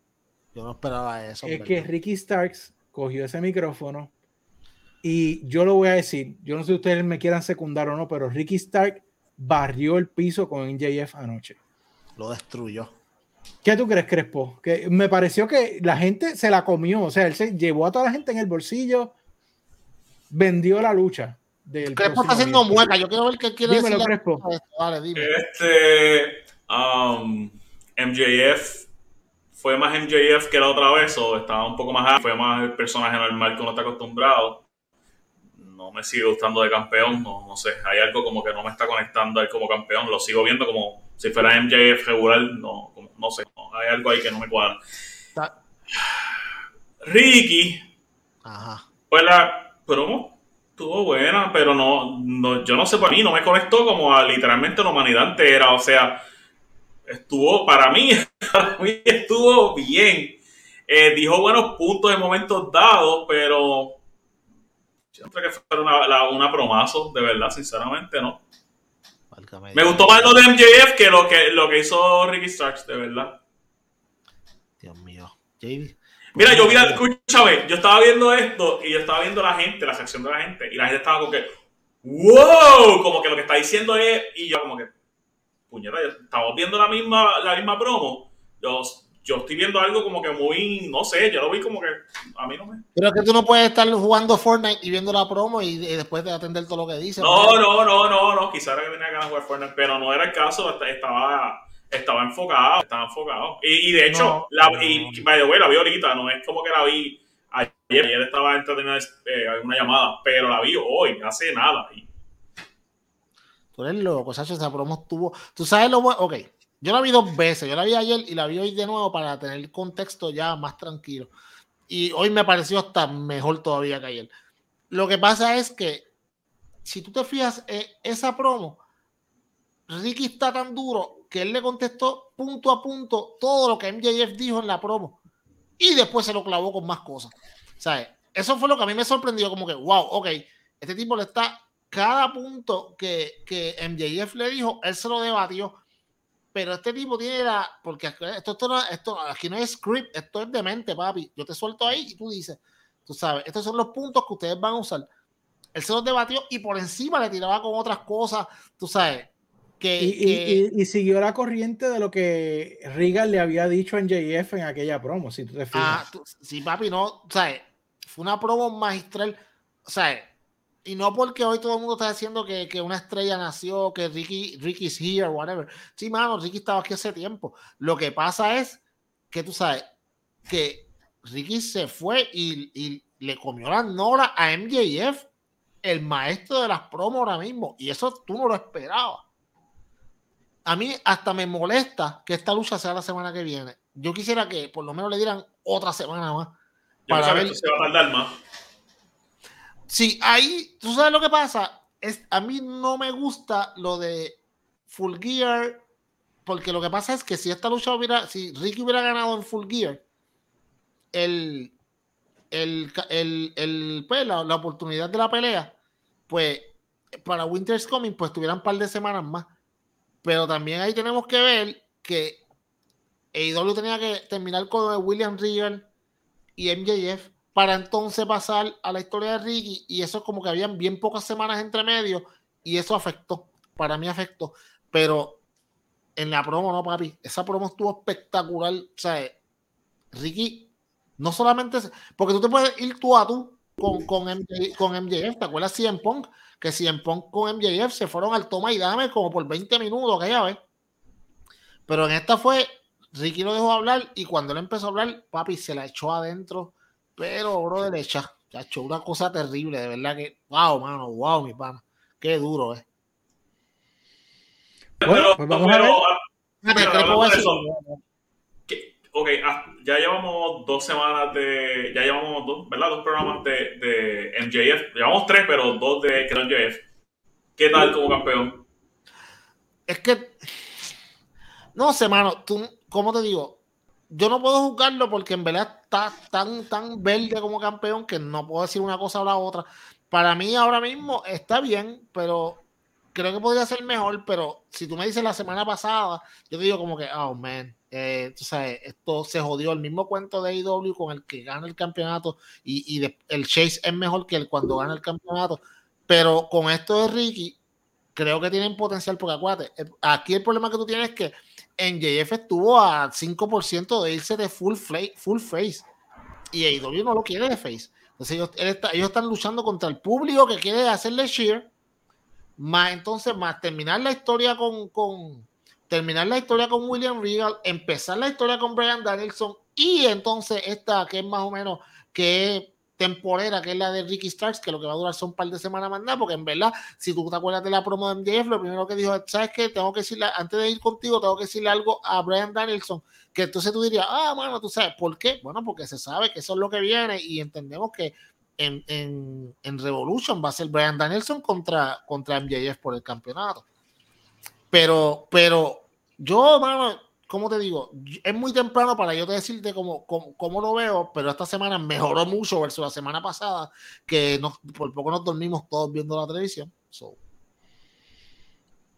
Yo no esperaba eso. Es que Ricky Starks cogió ese micrófono y yo lo voy a decir. Yo no sé si ustedes me quieran secundar o no, pero Ricky Stark barrió el piso con NJF anoche. Lo destruyó. ¿Qué tú crees, Crespo? Que me pareció que la gente se la comió. O sea, él se llevó a toda la gente en el bolsillo, vendió la lucha. Del Crespo está haciendo mueca. Yo quiero ver qué quiere Dímelo, decir. Crespo. Vale, dime. Este um, MJF fue más MJF que la otra vez, o estaba un poco más fue más el personaje normal que uno está acostumbrado. No me sigue gustando de campeón, no, no sé, hay algo como que no me está conectando a él como campeón, lo sigo viendo como si fuera MJF regular, no, como, no sé, no, hay algo ahí que no me cuadra. Ricky, Ajá. pues la promo estuvo buena, pero no, no, yo no sé para mí, no me conectó como a literalmente la humanidad entera, o sea, estuvo, para mí, [laughs] para mí estuvo bien. Eh, dijo buenos puntos en momentos dados, pero siento que fue una, la- una promazo, de verdad, sinceramente, ¿no? Válgame Me Dios. gustó más lo de MJF que lo que, lo que hizo Ricky Starks, de verdad. Dios mío. Mira, yo vi, la- escúchame, yo estaba viendo esto y yo estaba viendo la gente, la reacción de la gente, y la gente estaba como que, wow, como que lo que está diciendo es, y yo como que, puñeta, estamos viendo la misma, la misma promo. Yo, yo estoy viendo algo como que muy, no sé, yo lo vi como que, a mí no me... Pero que tú no puedes estar jugando Fortnite y viendo la promo y, y después de atender todo lo que dice. No, no, no, no, no, quizá era que tenía ganas de jugar Fortnite, pero no era el caso, est- estaba, estaba enfocado, estaba enfocado. Y, y de hecho, No, la, no, y, no. by the way, la vi ahorita, no es como que la vi ayer, ayer estaba entretenido eh, una llamada, pero la vi hoy, hace nada. Y, Tú eres loco, Sacho, esa promo estuvo. Tú sabes lo bueno. Ok, yo la vi dos veces. Yo la vi ayer y la vi hoy de nuevo para tener el contexto ya más tranquilo. Y hoy me pareció hasta mejor todavía que ayer. Lo que pasa es que, si tú te fijas, eh, esa promo, Ricky está tan duro que él le contestó punto a punto todo lo que MJF dijo en la promo. Y después se lo clavó con más cosas. ¿Sabes? Eso fue lo que a mí me sorprendió, como que, wow, ok, este tipo le está cada punto que, que MJF le dijo, él se lo debatió. Pero este tipo tiene la. Porque esto, esto, no- esto aquí no es script, esto es de mente, papi. Yo te suelto ahí y tú dices, tú sabes, estos son los puntos que ustedes van a usar. él se los debatió y por encima le tiraba con otras cosas, tú sabes. Que, y, siguió la corriente de lo que Regal le había dicho en JF en aquella promo, si tú te fijas. Ah, sí, papi, no, sea, fue una promo magistral, sea, y no porque hoy todo el mundo está diciendo que, que una estrella nació, que Ricky, Ricky's here, whatever. Sí, mano, Ricky estaba aquí hace tiempo. Lo que pasa es que tú sabes que Ricky se fue y, y le comió la nora a MJF, el maestro de las promos ahora mismo, y eso tú no lo esperabas. A mí hasta me molesta que esta lucha sea la semana que viene. Yo quisiera que por lo menos le dieran otra semana más. para ver. se va a tardar más. Sí, ahí, tú sabes lo que pasa. Es, a mí no me gusta lo de Full Gear, porque lo que pasa es que si esta lucha hubiera, si Ricky hubiera ganado en Full Gear, el, el, el, pues, la, oportunidad de la pelea, pues para Winter's Coming, pues tuvieran un par de semanas más. Pero también ahí tenemos que ver que AEW tenía que terminar con William Regal y MJF para entonces pasar a la historia de Ricky y eso es como que habían bien pocas semanas entre medio y eso afectó, para mí afectó, pero en la promo no, papi, esa promo estuvo espectacular, o sea, Ricky no solamente, porque tú te puedes ir tú a tú con, con, con MJF, ¿te acuerdas CM Punk? Que CM Punk con MJF se fueron al toma y dame como por 20 minutos aquella vez. Pero en esta fue, Ricky lo dejó hablar y cuando él empezó a hablar, papi se la echó adentro, pero bro de derecha, ha hecho una cosa terrible, de verdad que, wow, mano, wow, mi pana, qué duro, eh. Bueno, pues vamos a ver. Ok, ah, ya llevamos dos semanas de. Ya llevamos dos, ¿verdad? Dos programas de, de MJF. Llevamos tres, pero dos de MJF. ¿Qué tal como campeón? Es que. No sé, mano. Tú, ¿Cómo te digo? Yo no puedo juzgarlo porque en verdad está tan, tan verde como campeón que no puedo decir una cosa o la otra. Para mí ahora mismo está bien, pero creo que podría ser mejor. Pero si tú me dices la semana pasada, yo te digo como que, oh man, eh, esto se jodió el mismo cuento de IW con el que gana el campeonato y, el Chase es mejor que el cuando gana el campeonato. Pero con esto de Ricky, creo que tienen potencial porque acuérdate, eh, aquí el problema que tú tienes es que en JF estuvo a 5% de irse de full, full face y IW no lo quiere de face. Entonces ellos, ellos están luchando contra el público que quiere hacerle sheer, más entonces más terminar la historia con, con terminar la historia con William Regal, empezar la historia con Brian Danielson y entonces esta que es más o menos que temporera, que es la de Ricky Starks, que lo que va a durar son un par de semanas más nada, porque en verdad, si tú te acuerdas de la promo de MJF, lo primero que dijo, ¿sabes qué? Tengo que decirle, antes de ir contigo, tengo que decirle algo a Brian Danielson, que entonces tú dirías, ah, bueno, tú sabes, ¿por qué? Bueno, porque se sabe que eso es lo que viene y entendemos que en, en, en Revolution va a ser Brian Danielson contra, contra MJF por el campeonato. Pero, pero yo, mano, ¿cómo te digo? Es muy temprano para yo decirte cómo, cómo, lo veo, pero esta semana mejoró mucho versus la semana pasada, que nos, por poco nos dormimos todos viendo la televisión.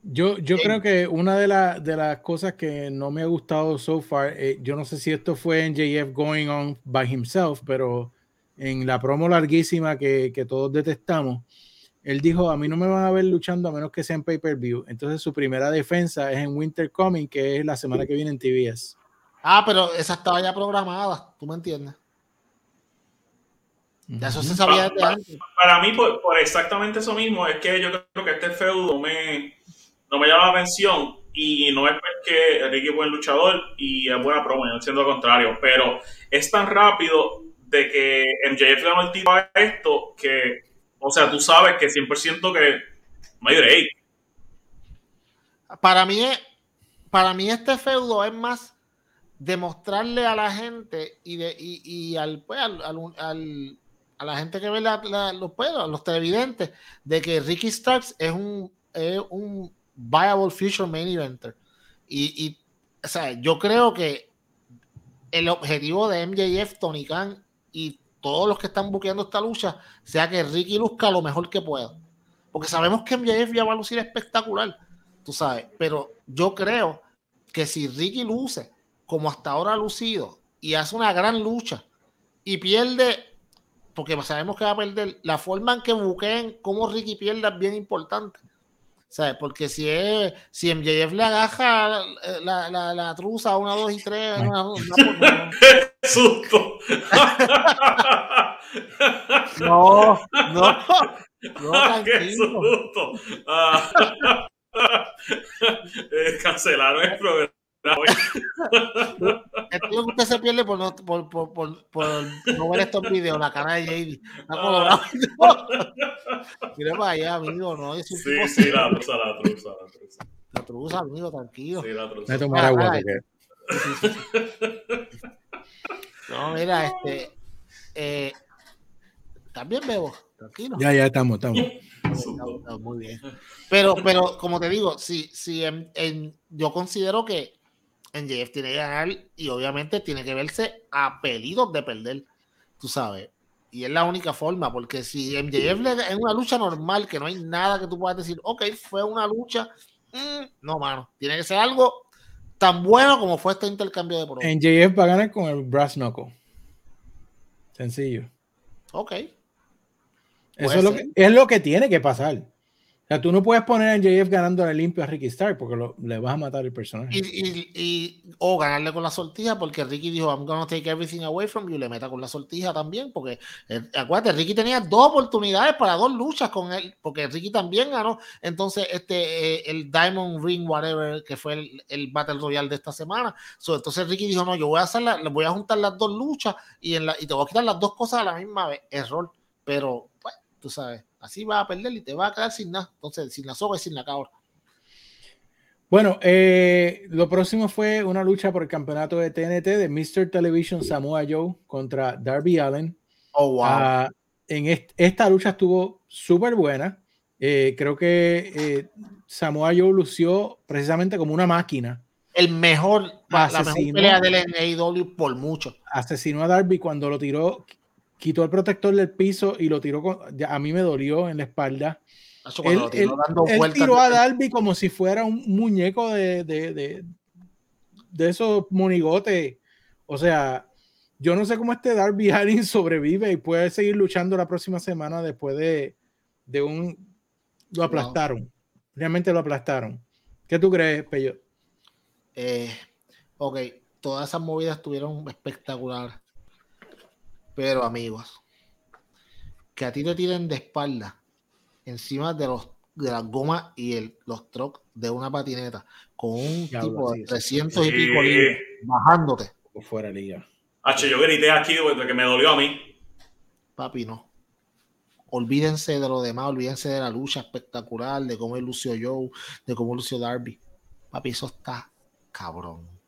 Yo, yo creo que una de, de, las cosas que no me ha gustado so far, eh, yo no sé si esto fue en JF going on by himself, pero en la promo larguísima que, que todos detestamos, él dijo, a mí no me van a ver luchando a menos que sea en pay-per-view. Entonces su primera defensa es en Winter Coming, que es la semana que viene en TBS. Ah, pero esa estaba ya programada, ¿tú me entiendes? eso se sabía desde antes. Para mí, por, exactamente eso mismo, es que yo creo que este feudo me, no me llama la atención y no es porque Ricky es buen luchador y es buena promo, siendo lo contrario, pero es tan rápido de que MJF ganó el título a esto que o sea, tú sabes que 100% que mayor Para mí, para mí este feudo es más demostrarle a la gente y, de, y, al, pues, al, a la gente que ve los, pues, los televidentes de que Ricky Starks es un, un viable future main eventer. Y, y o sea, yo creo que el objetivo de MJF, Tony Khan y todos los que están buqueando esta lucha, sea que Ricky luzca lo mejor que pueda. Porque sabemos que MJF ya va a lucir espectacular, tú sabes, pero yo creo que si Ricky luce como hasta ahora ha lucido y hace una gran lucha y pierde porque sabemos que va a perder, la forma en que buqueen cómo Ricky pierda es bien importante. ¿Sabes? Porque si es, si MJF le agaja la, la, la, truza 1, 2 y 3, una, una, [laughs] susto! [laughs] no, no, [laughs] no, ¡Qué susto! Ah. Eh, cancelaron el programa. Es [laughs] que usted se pierde por no, por, por, por, por no ver estos videos, la cara de JD. Está Mira para allá, amigo, ¿no? Es sí, sí, la truza, la truza, la truza. La truza, amigo, tranquilo. Sí, la truza. Me tomar agua porque... No, mira, este. Eh, también bebo, tranquilo. Ya, ya estamos, estamos. Muy bien. Pero, pero como te digo, si, si en, en, yo considero que en JF tiene que ganar y obviamente tiene que verse apelidos de perder, tú sabes. Y es la única forma, porque si MJF en una lucha normal, que no hay nada que tú puedas decir, ok, fue una lucha, mm, no, mano, tiene que ser algo tan bueno como fue este intercambio de En MJF va a ganar con el Brass Knuckle. Sencillo. Ok. Eso es lo, que, es lo que tiene que pasar sea, tú no puedes poner a JF ganando a limpio a Ricky Stark porque lo, le vas a matar el personaje. Y, y, o ganarle con la sortija porque Ricky dijo, I'm gonna take everything away from you, le meta con la sortija también, porque eh, acuérdate, Ricky tenía dos oportunidades para dos luchas con él, porque Ricky también ganó. Entonces, este, eh, el Diamond Ring, whatever, que fue el, el Battle Royale de esta semana. entonces Ricky dijo, no, yo voy a hacer la, voy a juntar las dos luchas y, en la, y te voy a quitar las dos cosas a la misma vez. Error. Pero, pues, tú sabes Así vas a perder y te vas a quedar sin nada. Entonces, sin la soga y sin la cabra. Bueno, eh, lo próximo fue una lucha por el campeonato de TNT de Mr. Television Samoa Joe contra Darby Allen. Oh, wow. Uh, en esta lucha estuvo súper buena. Eh, creo que eh, Samoa Joe lució precisamente como una máquina. El mejor, la mejor pelea del AEW por mucho. Asesinó a Darby cuando lo tiró quitó el protector del piso y lo tiró, con, a mí me dolió en la espalda. Él, tiró a Darby como si fuera un muñeco de, de, de, de esos monigotes. O sea, yo no sé cómo este Darby [laughs] Allin sobrevive y puede seguir luchando la próxima semana después de, de un... Lo aplastaron. Realmente lo aplastaron. ¿Qué tú crees, Peyo? Eh, ok, todas esas movidas estuvieron espectaculares. Pero amigos, que a ti te tiren de espalda encima de los de las gomas y el, los trucks de una patineta con un tipo de 300 y pico bajándote. Fuera liga. H, yo grité aquí de que me dolió a mí. Papi, no. Olvídense de lo demás, olvídense de la lucha espectacular, de cómo lució Joe, de cómo lució Darby. Papi, eso está cabrón.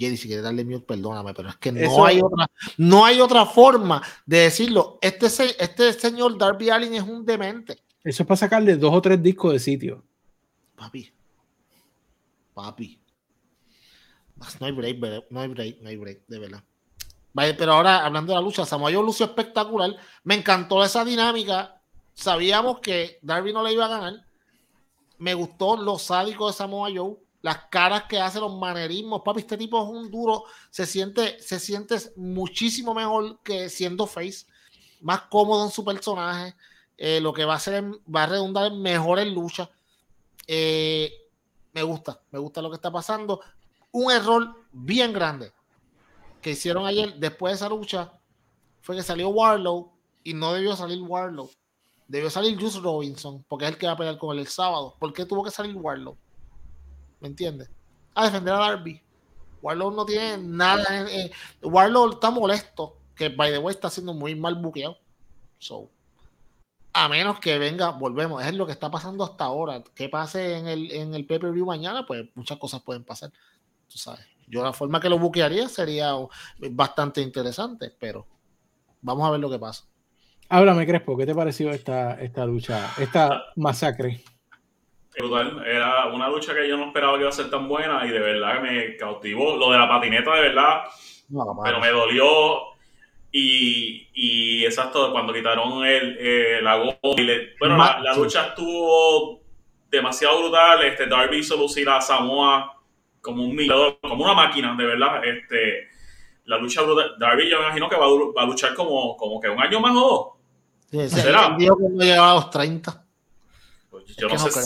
Jerry, si quieres darle mute, perdóname, pero es que no hay otra, no hay otra forma de decirlo. Este, este señor Darby Allin es un demente. Eso es para sacarle dos o tres discos de sitio. Papi. Papi. No hay break, no hay break, no hay break, de verdad. Pero ahora, hablando de la lucha, Samoa Joe lució espectacular. Me encantó esa dinámica. Sabíamos que Darby no le iba a ganar. Me gustó lo sádico de Samoa Joe las caras que hace, los manerismos. Papi, este tipo es un duro. Se siente, se siente muchísimo mejor que siendo face. Más cómodo en su personaje. Eh, lo que va a hacer va a redundar en mejores luchas. Eh, me gusta, me gusta lo que está pasando. Un error bien grande que hicieron ayer después de esa lucha fue que salió Warlow y no debió salir Warlow. Debió salir Juice Robinson porque es el que va a pelear con él el sábado. ¿Por qué tuvo que salir Warlow? ¿Me entiendes? A defender a Darby. Warlow no tiene nada. Eh, Warlow está molesto, que by the way está siendo muy mal buqueado. So, a menos que venga, volvemos, es lo que está pasando hasta ahora. Que pase en el, en el pay-per-view mañana, pues muchas cosas pueden pasar. Tú sabes. Yo la forma que lo buquearía sería bastante interesante, pero vamos a ver lo que pasa. Háblame, Crespo, ¿qué te pareció esta, esta lucha, esta masacre? Era una lucha que yo no esperaba que iba a ser tan buena y de verdad que me cautivó. Lo de la patineta, de verdad, pero me dolió. Y, y, exacto, cuando quitaron el, eh, la goma. bueno, la, lucha estuvo demasiado brutal. Este, Darby hizo lucir a Samoa como un mirador, como una máquina, de verdad. Este, la lucha brutal. Darby yo me imagino que va a, luchar como, como que un año más o dos. Sí, ¿Será? que no los 30. Yo no, sé.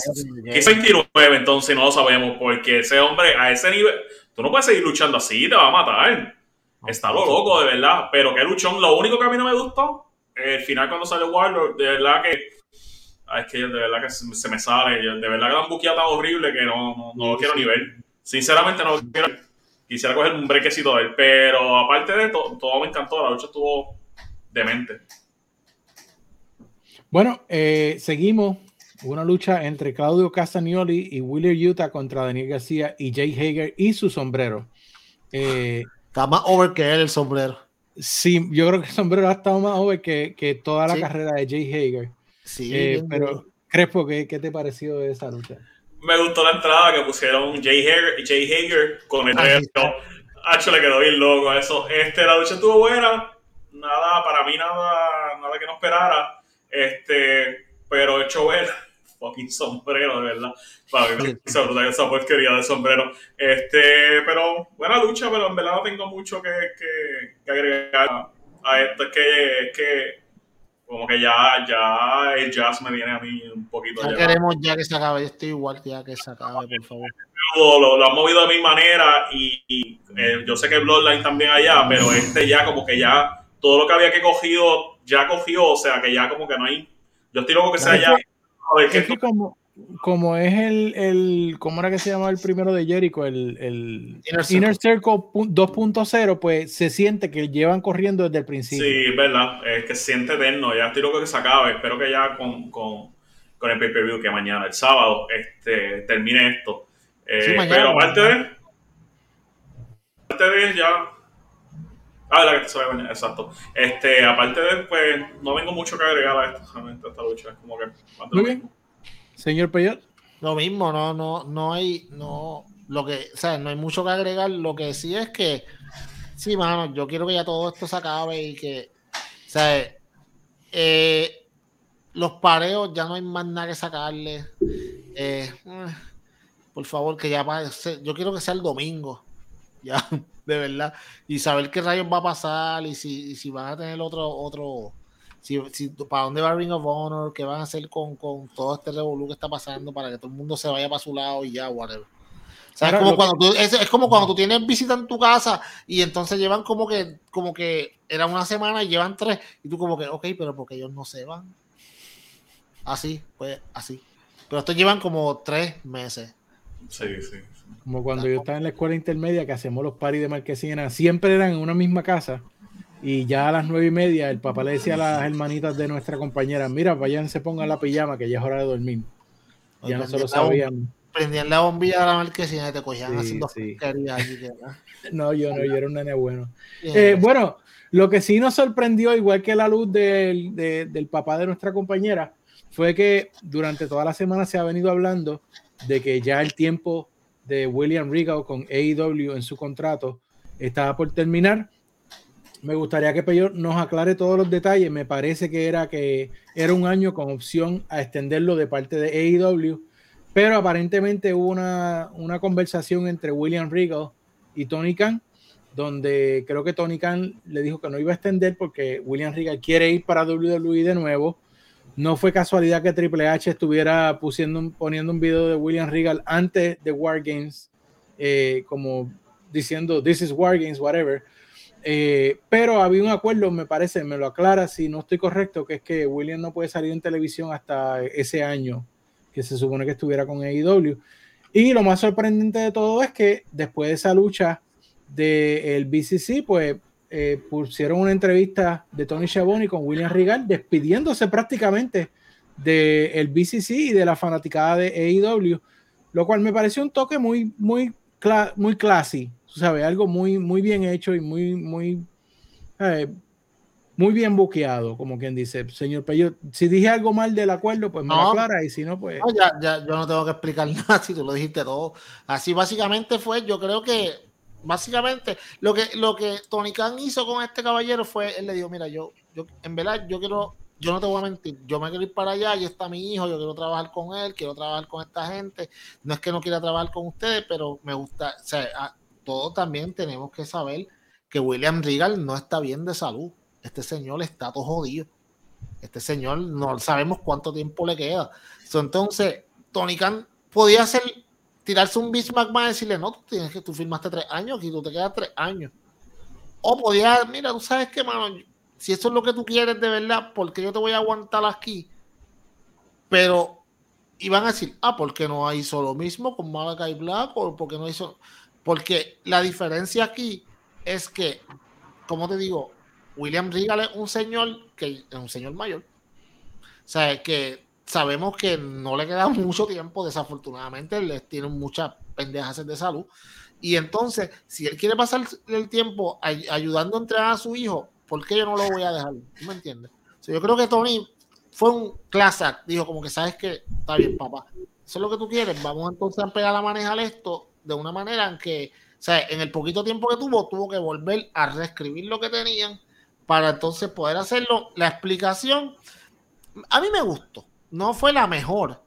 ¿Qué es 29 entonces? No lo sabemos. Porque ese hombre a ese nivel. Tú no puedes seguir luchando así, te va a matar. Está lo loco, de verdad. Pero qué luchón. Lo único que a mí no me gustó, el final cuando sale Warlord, de verdad que. es que de verdad que se me sale. De verdad que da un buqueado tan horrible que no, no, lo quiero ni ver. Sinceramente no lo quiero. Quisiera coger un brequecito de él. Pero aparte de todo, todo me encantó. La lucha estuvo demente. Bueno, eh, seguimos. Una lucha entre Claudio Castagnoli y Willer Utah contra Daniel García y Jay Hager y su sombrero. Eh, Está más over que él el sombrero. Sí, yo creo que el sombrero ha estado más over que, que toda la carrera de Jay Hager. Sí, eh, pero Crespo, ¿qué, ¿qué te pareció de esa lucha? Me gustó la entrada que pusieron Jay Hager, Jay Hager con el resto. Hacho le quedó bien loco eso. Este, la lucha estuvo buena. Nada, para mí nada, nada que no esperara. Este, pero hecho ver fucking sombrero, de verdad. Para mí esa esa porquería de sombrero. Este, pero buena lucha, pero en verdad no tengo mucho que, que, agregar a esto. Es que, que como que ya, ya el jazz me viene a mí un poquito. Ya, queremos ya que se acabe, yo estoy igual ya que se acabe, por favor. Lo, lo, han movido de mi manera y, eh, yo sé que Bloodline también allá, pero este ya como que ya todo lo que había que cogido ya cogió, o sea que ya como que no hay. Yo estoy loco que sea ya es que como, como es el, el, ¿cómo era que se llama el primero de Jericho? El, el Inner Circle, 2.0, pues se siente que llevan corriendo desde el principio. Sí, es verdad, es que se siente eterno, ya estoy loco que se acabe, espero que ya con, con, con el pay-per-view que mañana, el sábado, este, termine esto. Eh, pero aparte de, aparte de ya Ah, la que se mañana, exacto. Este, aparte de, pues, no vengo mucho que agregar a esto, realmente, a esta lucha. Es como que. Muy bien. Señor Peyot. Lo mismo, no, no, no hay, no, lo que, o sea, no hay mucho que agregar. Lo que sí es que, sí, mano, yo quiero que ya todo esto se acabe y que, o sea, eh, los pareos ya no hay más nada que sacarle. Eh, por favor, que ya pase. Yo quiero que sea el domingo. Ya de verdad. Y saber qué rayos va a pasar y si, si van a tener otro, otro, si, si, para dónde va Ring of Honor, qué van a hacer con, con todo este revolú que está pasando para que todo el mundo se vaya para su lado y ya, whatever. es, como cuando tú, es, como cuando tú tienes visita en tu casa y entonces llevan como que, como que era una semana y llevan tres y tú como que, ok, pero porque ellos no se van. Así, pues así. Pero estos llevan como tres meses. Sí, sí. Como cuando yo estaba en la escuela intermedia que hacemos los paris de marquesina, siempre eran en una misma casa. Y ya a las nueve y media el papá le decía a las hermanitas de nuestra compañera, mira, vayan, se pongan la pijama que ya es hora de dormir. Ya no se lo sabían. Prendían la bombilla de la marquesina y te cogían haciendo sí. [laughs] No, yo no, yo era un nene bueno. Eh, bueno, lo que sí nos sorprendió, igual que la luz del, del papá de nuestra compañera, fue que durante toda la semana se ha venido hablando de que ya el tiempo de William Regal con AEW en su contrato estaba por terminar. Me gustaría que Peyor nos aclare todos los detalles. Me parece que era que era un año con opción a extenderlo de parte de AEW, pero aparentemente hubo una, una conversación entre William Regal y Tony Khan, donde creo que Tony Khan le dijo que no iba a extender porque William Regal quiere ir para WWE de nuevo no fue casualidad que Triple H estuviera poniendo un video de William Regal antes de War Games, eh, como diciendo This is War Games, whatever. Eh, pero había un acuerdo, me parece, me lo aclara si no estoy correcto, que es que William no puede salir en televisión hasta ese año que se supone que estuviera con AEW. Y lo más sorprendente de todo es que después de esa lucha del BCC, pues eh, pusieron una entrevista de Tony Schiavone con William Regal despidiéndose prácticamente del BCC y de la fanaticada de AEW, lo cual me pareció un toque muy, muy, muy classy, ¿sabes? Algo muy, muy bien hecho y muy, muy, eh, muy bien buqueado, como quien dice, señor Pello. Si dije algo mal del acuerdo, pues me lo aclara y si no, pues. ya, ya, yo no tengo que explicar [laughs] nada si tú lo dijiste todo. Así básicamente fue, yo creo que básicamente lo que, lo que Tony Khan hizo con este caballero fue, él le dijo, mira, yo, yo en verdad yo quiero, yo no te voy a mentir, yo me quiero ir para allá, y está mi hijo, yo quiero trabajar con él, quiero trabajar con esta gente, no es que no quiera trabajar con ustedes, pero me gusta, o sea, todos también tenemos que saber que William Regal no está bien de salud. Este señor está todo jodido. Este señor no sabemos cuánto tiempo le queda. entonces, Tony Khan podía hacer, tirarse un Bismarck más y decirle, no, tú tienes que, tú firmaste tres años y tú te quedas tres años. O podía, mira, tú sabes que, mano, si eso es lo que tú quieres de verdad, porque yo te voy a aguantar aquí? Pero iban a decir, ah, ¿por qué no hizo lo mismo con Malakai Black? ¿O por qué no hizo? Porque la diferencia aquí es que, como te digo, William Regal es un señor que es un señor mayor. O sea, que sabemos que no le queda [laughs] mucho tiempo, desafortunadamente, le tiene muchas pendejas de salud. Y entonces, si él quiere pasar el tiempo ayudando a entrenar a su hijo, ¿por qué yo no lo voy a dejar? ¿Tú me entiendes? yo creo que Tony fue un clase dijo como que sabes que está bien, papá. Eso es lo que tú quieres. Vamos entonces a pegar a manejar esto de una manera en que, o sea, en el poquito tiempo que tuvo, tuvo que volver a reescribir lo que tenían para entonces poder hacerlo. La explicación, a mí me gustó. No fue la mejor,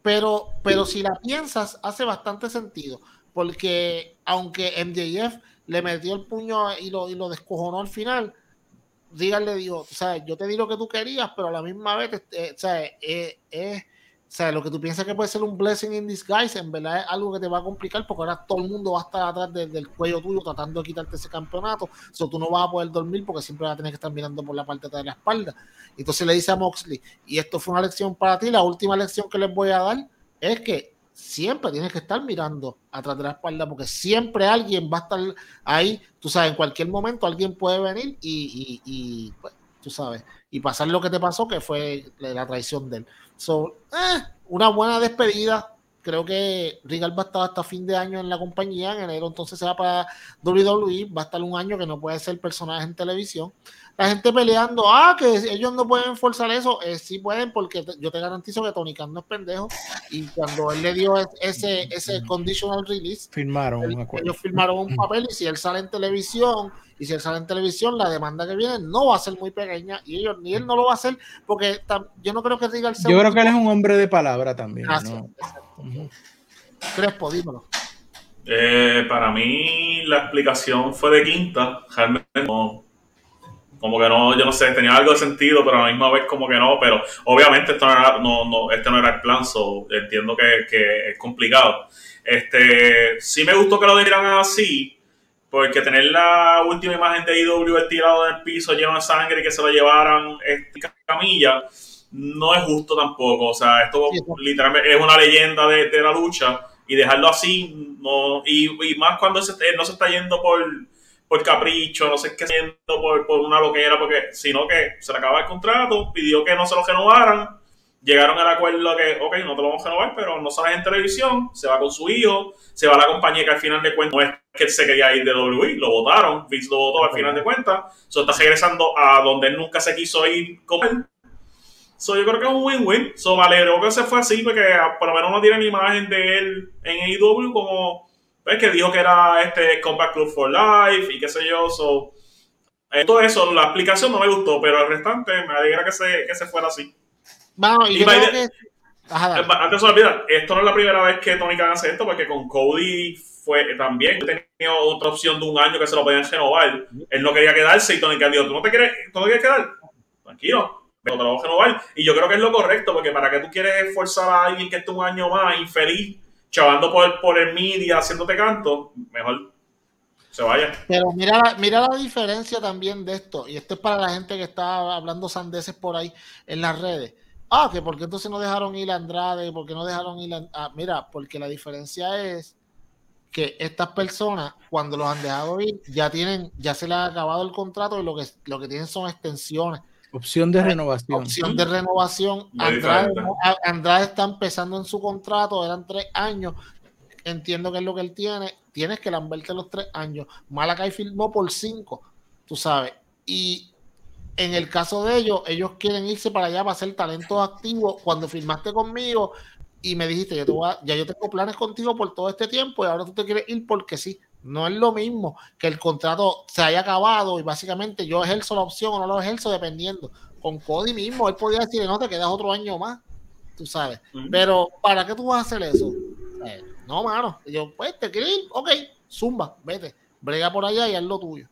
pero, pero si la piensas, hace bastante sentido. Porque aunque MJF le metió el puño y lo, y lo descojonó al final, díganle, digo, o sea, yo te di lo que tú querías, pero a la misma vez, eh, o sea, eh, eh, o sea, lo que tú piensas que puede ser un blessing in disguise, en verdad es algo que te va a complicar porque ahora todo el mundo va a estar atrás del cuello tuyo tratando de quitarte ese campeonato. O sea, tú no vas a poder dormir porque siempre vas a tener que estar mirando por la parte de la espalda. Entonces le dice a Moxley, y esto fue una lección para ti, la última lección que les voy a dar es que siempre tienes que estar mirando atrás de la espalda porque siempre alguien va a estar ahí, tú sabes, en cualquier momento alguien puede venir y, pues, tú sabes, y pasar lo que te pasó, que fue la traición de él. So, eh, una buena despedida. Creo que Regal va a estar hasta fin de año en la compañía. En enero entonces se para WWE. Va a estar un año que no puede ser personaje en televisión la gente peleando, ah, que ellos no pueden forzar eso, eh, sí pueden, porque yo te garantizo que Tony Khan no es pendejo. Y cuando él le dio ese, ese conditional release, firmaron ellos firmaron un papel. Y si él sale en televisión, y si él sale en televisión, la demanda que viene no va a ser muy pequeña. Y ellos, ni él no lo va a hacer, porque yo no creo que diga el Yo creo que él es un hombre de palabra también. Crespo, dímelo. Eh, para mí, la explicación fue de quinta. Realmente no como que no, yo no sé, tenía algo de sentido, pero a la misma vez como que no, pero obviamente esto no era, no, no, este no era el plan, so entiendo que, que, es complicado. Este, sí me gustó que lo dieran así, porque tener la última imagen de IW tirado en el piso lleno de sangre y que se lo llevaran esta camilla, no es justo tampoco. O sea, esto literalmente es una leyenda de, de, la lucha y dejarlo así, no, y, y más cuando se, no se está yendo por por capricho, no sé qué haciendo, por, por una loquera, porque sino que se le acaba el contrato, pidió que no se lo renovaran, llegaron al acuerdo que, ok, no te lo vamos a renovar, pero no sale en televisión, se va con su hijo, se va a la compañía que al final de cuentas no es que él se quería ir de WWE, lo votaron, Vince lo votó al final de cuentas, so está regresando a donde él nunca se quiso ir con él. So, yo creo que es un win-win. So, me alegró que se fue así, porque por lo menos no tiene imagen de él en AEW como es que dijo que era este Combat Club for Life y qué sé yo. So, eh, todo eso, la explicación no me gustó, pero el restante me alegra que se, que se fuera así. Vamos, y, que... Eh, antes de olvidar, esto no es la primera vez que Tony Khan hace esto, porque con Cody fue también tenía otra opción de un año que se lo podían renovar. Él no quería quedarse y Tony Khan dijo, ¿tú no te quieres, ¿tú no quieres quedar? Tranquilo, pero te lo voy a renovar. Y yo creo que es lo correcto, porque para qué tú quieres forzar a alguien que esté un año más infeliz chavando por, por el media, haciéndote canto, mejor se vaya. Pero mira, mira la diferencia también de esto, y esto es para la gente que está hablando sandeces por ahí en las redes. Ah, que porque entonces no dejaron ir a Andrade, porque no dejaron ir a... Ah, mira, porque la diferencia es que estas personas, cuando los han dejado ir, ya tienen, ya se les ha acabado el contrato y lo que, lo que tienen son extensiones. Opción de renovación. Opción de renovación. Andrade, está empezando en su contrato, eran tres años. Entiendo que es lo que él tiene. Tienes que lamberte los tres años. Malakai firmó por cinco, tú sabes. Y en el caso de ellos, ellos quieren irse para allá para hacer talento activo. Cuando firmaste conmigo y me dijiste, yo te voy ya yo tengo planes contigo por todo este tiempo y ahora tú te quieres ir porque sí. No es lo mismo que el contrato se haya acabado y básicamente yo ejerzo la opción o no lo ejerzo dependiendo. Con Cody mismo, él podría decir, no, te quedas otro año más, tú sabes. Pero, ¿para qué tú vas a hacer eso? no, mano. yo, pues, te quieres ir, ok, zumba, vete, brega por allá y haz lo tuyo.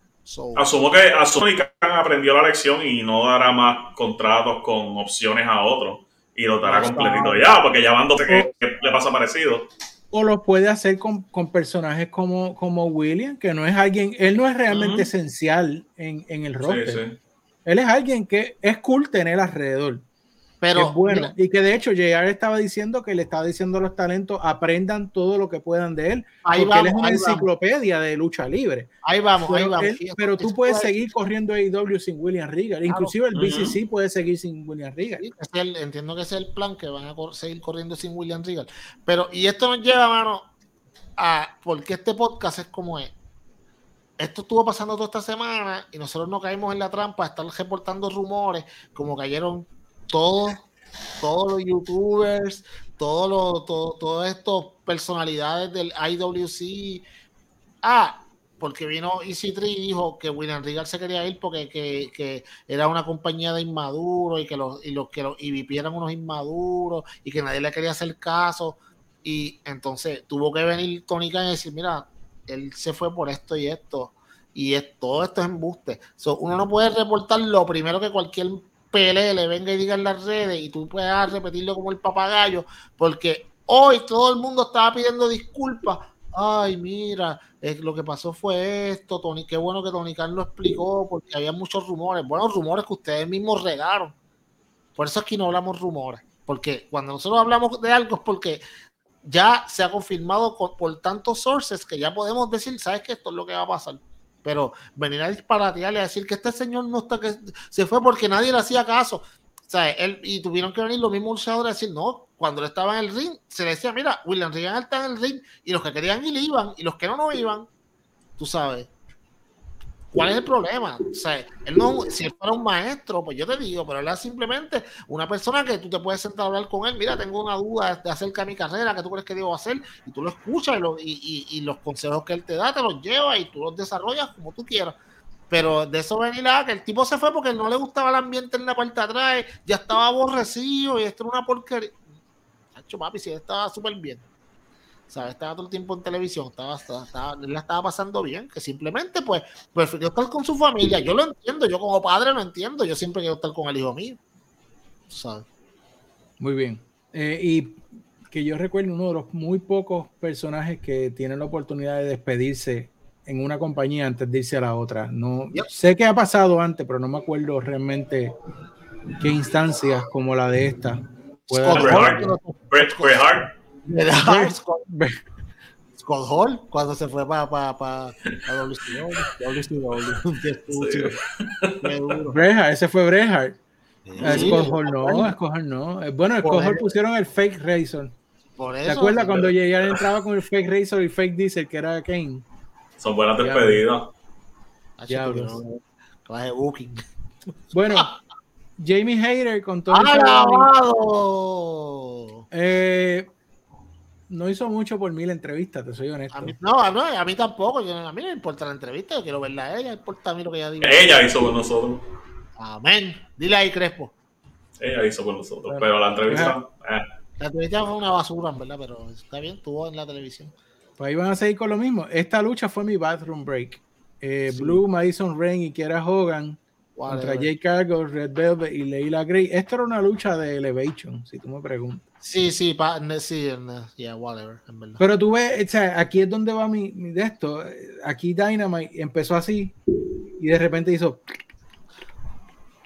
asumo que asumo que aprendió la lección y no dará más contratos con opciones a otros y lo dará completito ya, porque ya van dos que, le pasa parecido. O lo puede hacer con, con, personajes como, como William, que no es alguien, él no es realmente esencial en, en el roster. Él es alguien que es cool tener alrededor. Pero bueno. Y que de hecho JR estaba diciendo que le estaba diciendo a los talentos aprendan todo lo que puedan de él. Ahí porque él es una enciclopedia de lucha libre. Ahí vamos, pero ahí vamos. pero tú puedes seguir corriendo AEW sin William Regal. Inclusive el BCC puede seguir sin William Regal. entiendo que ese es el plan, que van a seguir corriendo sin William Regal. Pero, y esto nos lleva, mano, a porque este podcast es como es. Esto estuvo pasando toda esta semana y nosotros no caímos en la trampa de estar reportando rumores como cayeron todos, todos los youtubers, todos los, todo, todas estas personalidades del IWC. Ah, porque vino EC3 y dijo que William Regal se quería ir porque que, era una compañía de inmaduros y que los y los que los y eran unos inmaduros y que nadie le quería hacer caso y entonces tuvo que venir Tony Khan y decir mira él se fue por esto y esto y es, todo esto es embuste uno no puede reportar lo primero que cualquier le venga y diga en las redes y tú puedas repetirlo como el papagayo, porque hoy todo el mundo estaba pidiendo disculpas. Ay, mira, lo que pasó fue esto, Tony. Qué bueno que Tony Khan lo explicó, porque había muchos rumores. Buenos rumores que ustedes mismos regaron. Por eso aquí no hablamos rumores. Porque cuando nosotros hablamos de algo es porque ya se ha confirmado por tantos sources que ya podemos decir, ¿sabes que Esto es lo que va a pasar. Pero venir a disparatearle a decir que este señor no está, que se fue porque nadie le hacía caso. O sea, él, y tuvieron que venir los mismos luchadores a decir, no, cuando él estaba en el ring, se le decía, mira, William Regan está en el ring, y los que querían ir iban, y los que no, no iban, tú sabes. ¿Cuál es el problema? O sea, él no, si él fuera un maestro, pues yo te digo, pero él es simplemente una persona que tú te puedes sentar a hablar con él. Mira, tengo una duda de acerca de mi carrera, ¿qué tú crees que debo hacer? Y tú lo escuchas y, y, los consejos que él te da, te los lleva y tú los desarrollas como tú quieras. Pero de eso venir a que el tipo se fue porque no le gustaba el ambiente en la parte atrás, ya estaba aborrecido y esto era una porquería. Hacho, papi, sí, estaba súper bien. ¿Sabes? Estaba todo el tiempo en televisión, estaba, estaba, la estaba pasando bien, que simplemente pues prefirió estar con su familia. Yo lo entiendo, yo como padre lo entiendo, yo siempre quiero estar con el hijo mío, ¿sabes? Muy bien. Eh, y que yo recuerdo uno de los muy pocos personajes que tienen la oportunidad de despedirse en una compañía antes de irse a la otra. No sé qué ha pasado antes, pero no me acuerdo realmente qué instancias como la de esta. Scott Hall cuando se fue para pa, pa, Breja, ese fue Breja. Scott Hall no, Scott Hall no. Eh, bueno, Scott Hall pusieron el fake Razor. ¿Te acuerdas cuando llegar entraba con el fake Razor y fake Diesel que era Kane? Son buenas despedidas. Bueno, Jamie Hayter con todo eh, no hizo mucho por mí la entrevista, te soy honesto. A mí, no, a mí tampoco. Yo, a mí no me importa la entrevista, yo quiero verla a ella, importa a mí lo que ella diga. Ella hizo con nosotros. Amén. Dile ahí, Crespo. Ella hizo con nosotros, pero la entrevista. Eh. La entrevista fue una basura, verdad, pero está bien, estuvo en la televisión. Pues ahí van a seguir con lo mismo. Esta lucha fue mi bathroom break. Eh, Blue, Madison Rain y Kiera Hogan contra Jay Cargo, Red Velvet y Leila Gray. Esto era una lucha de Elevation, si tú me preguntas. Sí, sí, pa, sí, yeah, whatever, en verdad. Pero tú ves, o sea, aquí es donde va mi, mi, de esto. Aquí Dynamite empezó así y de repente hizo.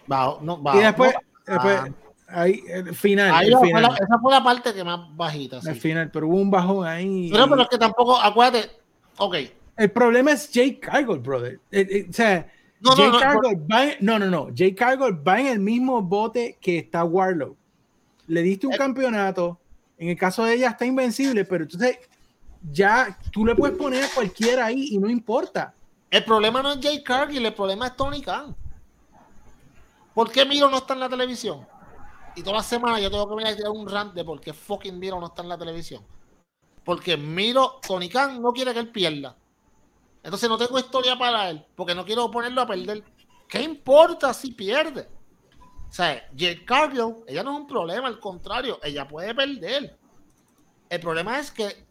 Bajo, no, y después, después ahí, el final. Ahí el final. esa fue la parte que más bajita. El final, pero hubo un bajón ahí. Pero, pero es que tampoco, acuérdate, ok. El problema es Jake Cargill, brother. Eh, eh, o sea, no, Jay no, Cargill no, va en, no, no, no. Jake Cargill va en el mismo bote que está Warlock le diste un eh. campeonato, en el caso de ella está invencible, pero entonces ya tú le puedes poner a cualquiera ahí y no importa. El problema no es Jay Cargill, el problema es Tony Khan. ¿Por qué Miro no está en la televisión? Y toda la semana yo tengo que venir a tirar un rant de por qué fucking Miro no está en la televisión. Porque Miro, Tony Khan no quiere que él pierda. Entonces no tengo historia para él, porque no quiero ponerlo a perder. ¿Qué importa si pierde? O sea, Jade Cargill, ella no es un problema, al contrario, ella puede perder. El problema es que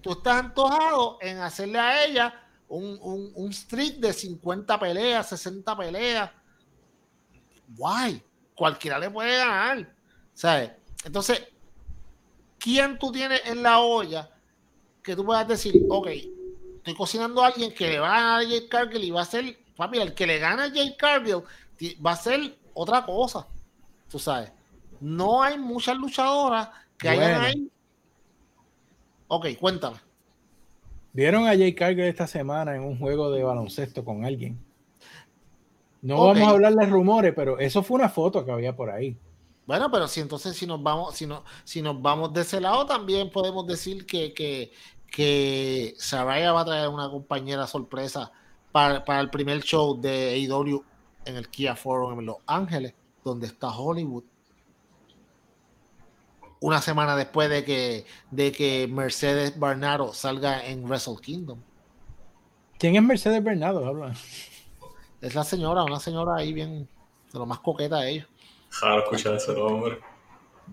tú estás antojado en hacerle a ella un, un, un streak de 50 peleas, 60 peleas. Guay, cualquiera le puede ganar. ¿Sabes? Entonces, ¿quién tú tienes en la olla que tú puedas decir, ok, estoy cocinando a alguien que le va a ganar a Jake Cargill y va a ser, papi, el que le gana a Jake Cargill va a ser otra cosa. Tú sabes. No hay muchas luchadoras que hayan ahí. Ok, cuéntame. ¿Vieron a Jake Cargill esta semana en un juego de baloncesto con alguien? No vamos a hablar de rumores, pero eso fue una foto que había por ahí. Bueno, pero si entonces si nos vamos, si no, si nos vamos de ese lado, también podemos decir que, que, que Saraya va a traer una compañera sorpresa para, para el primer show de AEW en el Kia Forum en Los Ángeles, donde está Hollywood. Una semana después de que, de que Mercedes Bernardo salga en Wrestle Kingdom. ¿Quién es Mercedes Bernardo? Habla. Es la señora, una señora ahí bien, de lo más coqueta de ellos. Claro, escuchar ese nombre.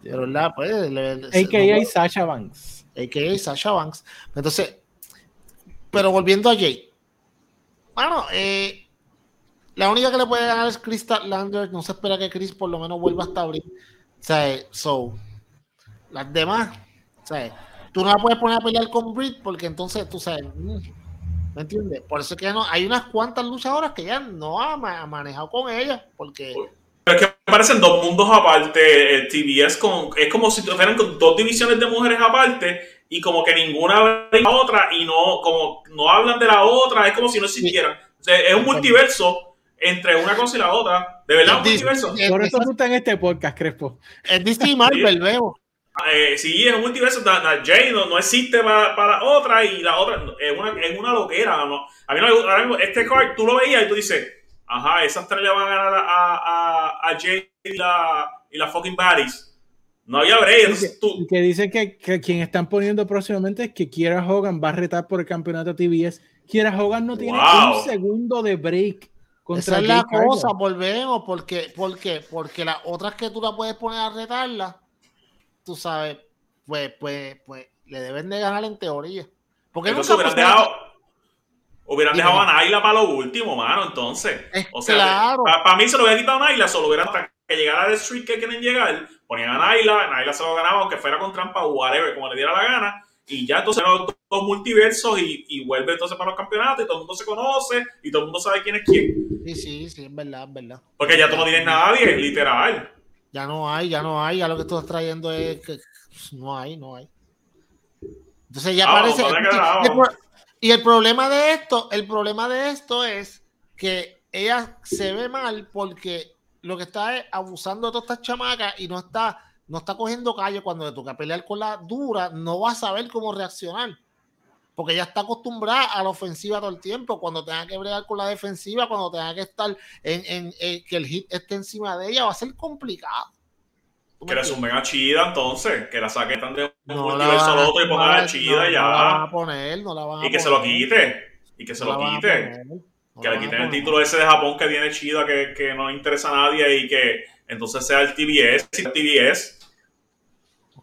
De verdad, pues. AKA Sasha Banks. AKA Sasha Banks. Entonces, pero volviendo a Jay. Bueno, eh, la única que le puede ganar es Chris Lander. No se espera que Chris por lo menos vuelva hasta abril. O sea, so, las demás, o sea, tú no la puedes poner a pelear con Britt porque entonces tú sabes, mm, ¿me entiendes? Por eso es que no, hay unas cuantas luchadoras que ya no ha, manejado con ella porque. Pero es que parecen dos mundos aparte. El TBS con, es como si fueran con dos divisiones de mujeres aparte y como que ninguna habla de la otra y no, como no hablan de la otra. Es como si no existieran. O sea, es un multiverso entre una cosa y la otra. De verdad, un multiverso. Por eso tú estás en este podcast, Crespo. Es DC Marvel, veo. Eh, sí, es un multiverso. Jay no, no existe para, para, otra y la otra es una, es una loquera. ¿no? A mí no este card tú lo veías y tú dices, ajá, esas tres le van a ganar a, a, a Jay y la, y la fucking Baddies. No había break. Que, que dice que, que, quien están poniendo próximamente es que Kiera Hogan va a retar por el campeonato TBS. Kiera Hogan no tiene un segundo de break esa es la cosa, volvemos, porque, porque, porque las otras que tú la puedes poner a retarla, tú sabes, pues, pues, pues, le deben de ganar en teoría. Porque dejado, hubieran dejado a Naila para lo último, mano, entonces. o sea, para, mí se lo hubiera quitado a Naila, solo hubieran hasta que llegara al street que quieren llegar, ponían a Naila, Naila se lo ganaba, aunque fuera con trampa o whatever, como le diera la gana, y ya entonces los dos multiversos y, y, vuelve entonces para los campeonatos y todo el mundo se conoce y todo el mundo sabe quién es quién. Sí, sí, sí, es verdad, es verdad. Porque ya tú no tienes nadie, literal. Ya no hay, ya no hay, ya lo que tú estás trayendo es que no hay, no hay. Entonces ya ah, parece... y el problema de esto, el problema de esto es que ella se ve mal porque lo que está es abusando de todas estas chamacas y no está no está cogiendo calle cuando le toca pelear con la dura, no va a saber cómo reaccionar. Porque ya está acostumbrada a la ofensiva todo el tiempo. Cuando tenga que pelear con la defensiva, cuando tenga que estar en, que el hit esté encima de ella, va a ser complicado. Que le sumen a Chida entonces, que la saque tan de un multiverso al otro y pongan a Chida y ya. No la van a poner, no la van a Y que se lo quite. Y que se lo quite. que le quiten el título ese de Japón que tiene Chida que, que no le interesa a nadie y que entonces sea el TBS. Si el TBS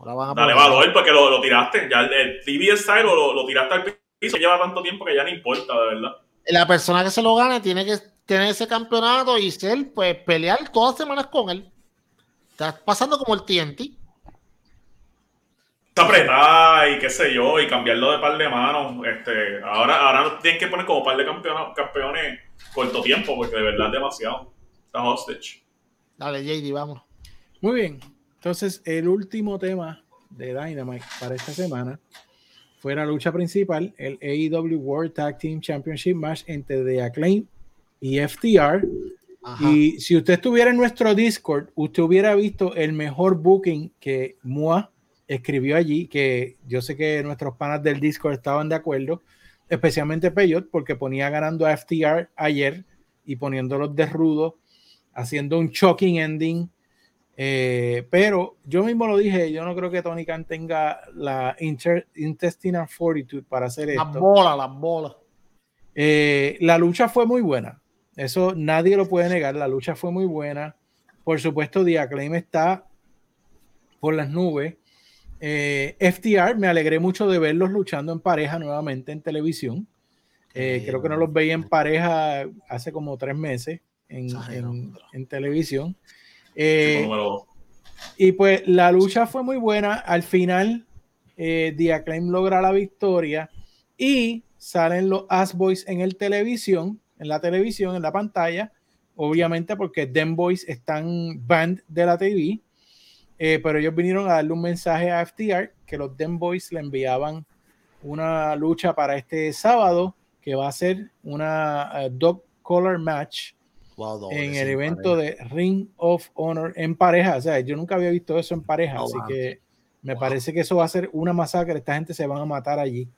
Dale valor porque lo, lo tiraste. Ya el, TV Style lo, lo, tiraste al piso. Lleva tanto tiempo que ya no importa, de verdad. La persona que se lo gane tiene que tener ese campeonato y ser, pues, pelear todas las semanas con él. Está pasando como el TNT. Está apretada y qué sé yo, y cambiarlo de par de manos. Este, ahora, ahora tienen que poner como par de campeones, campeones corto tiempo, porque de verdad es demasiado. Está hostage. Dale, JD, vamos. Muy bien. Entonces, el último tema de Dynamite para esta semana fue la lucha principal, el AEW World Tag Team Championship Match entre The Acclaim y FTR. Y si usted estuviera en nuestro Discord, usted hubiera visto el mejor booking que Mua escribió allí, que yo sé que nuestros panas del Discord estaban de acuerdo, especialmente Peyot, porque ponía ganando a FTR ayer y poniéndolos de rudo, haciendo un shocking ending eh, pero yo mismo lo dije, yo no creo que Tony Khan tenga la intestinal fortitude para hacer esto. Las bolas, las bolas. Eh, la lucha fue muy buena. Eso nadie lo puede negar. La lucha fue muy buena. Por supuesto, The Acclaim está por las nubes. Eh, FTR, me alegré mucho de verlos luchando en pareja nuevamente en televisión. Eh, creo que no los veía en pareja hace como tres meses en, en, televisión. Eh, y pues la lucha fue muy buena. Al final, eh, The Acclaim logra la victoria y salen los Ass Boys en el televisión, en la televisión, en la pantalla, obviamente porque Den Boys están banned de la TV, eh, pero ellos vinieron a darle un mensaje a FTR que los Den Boys le enviaban una lucha para este sábado que va a ser una uh, dog color match en el evento de Ring of Honor en pareja. O sea, yo nunca había visto eso en pareja, oh, así que me parece que eso va a ser una masacre. Esta gente se van a matar allí.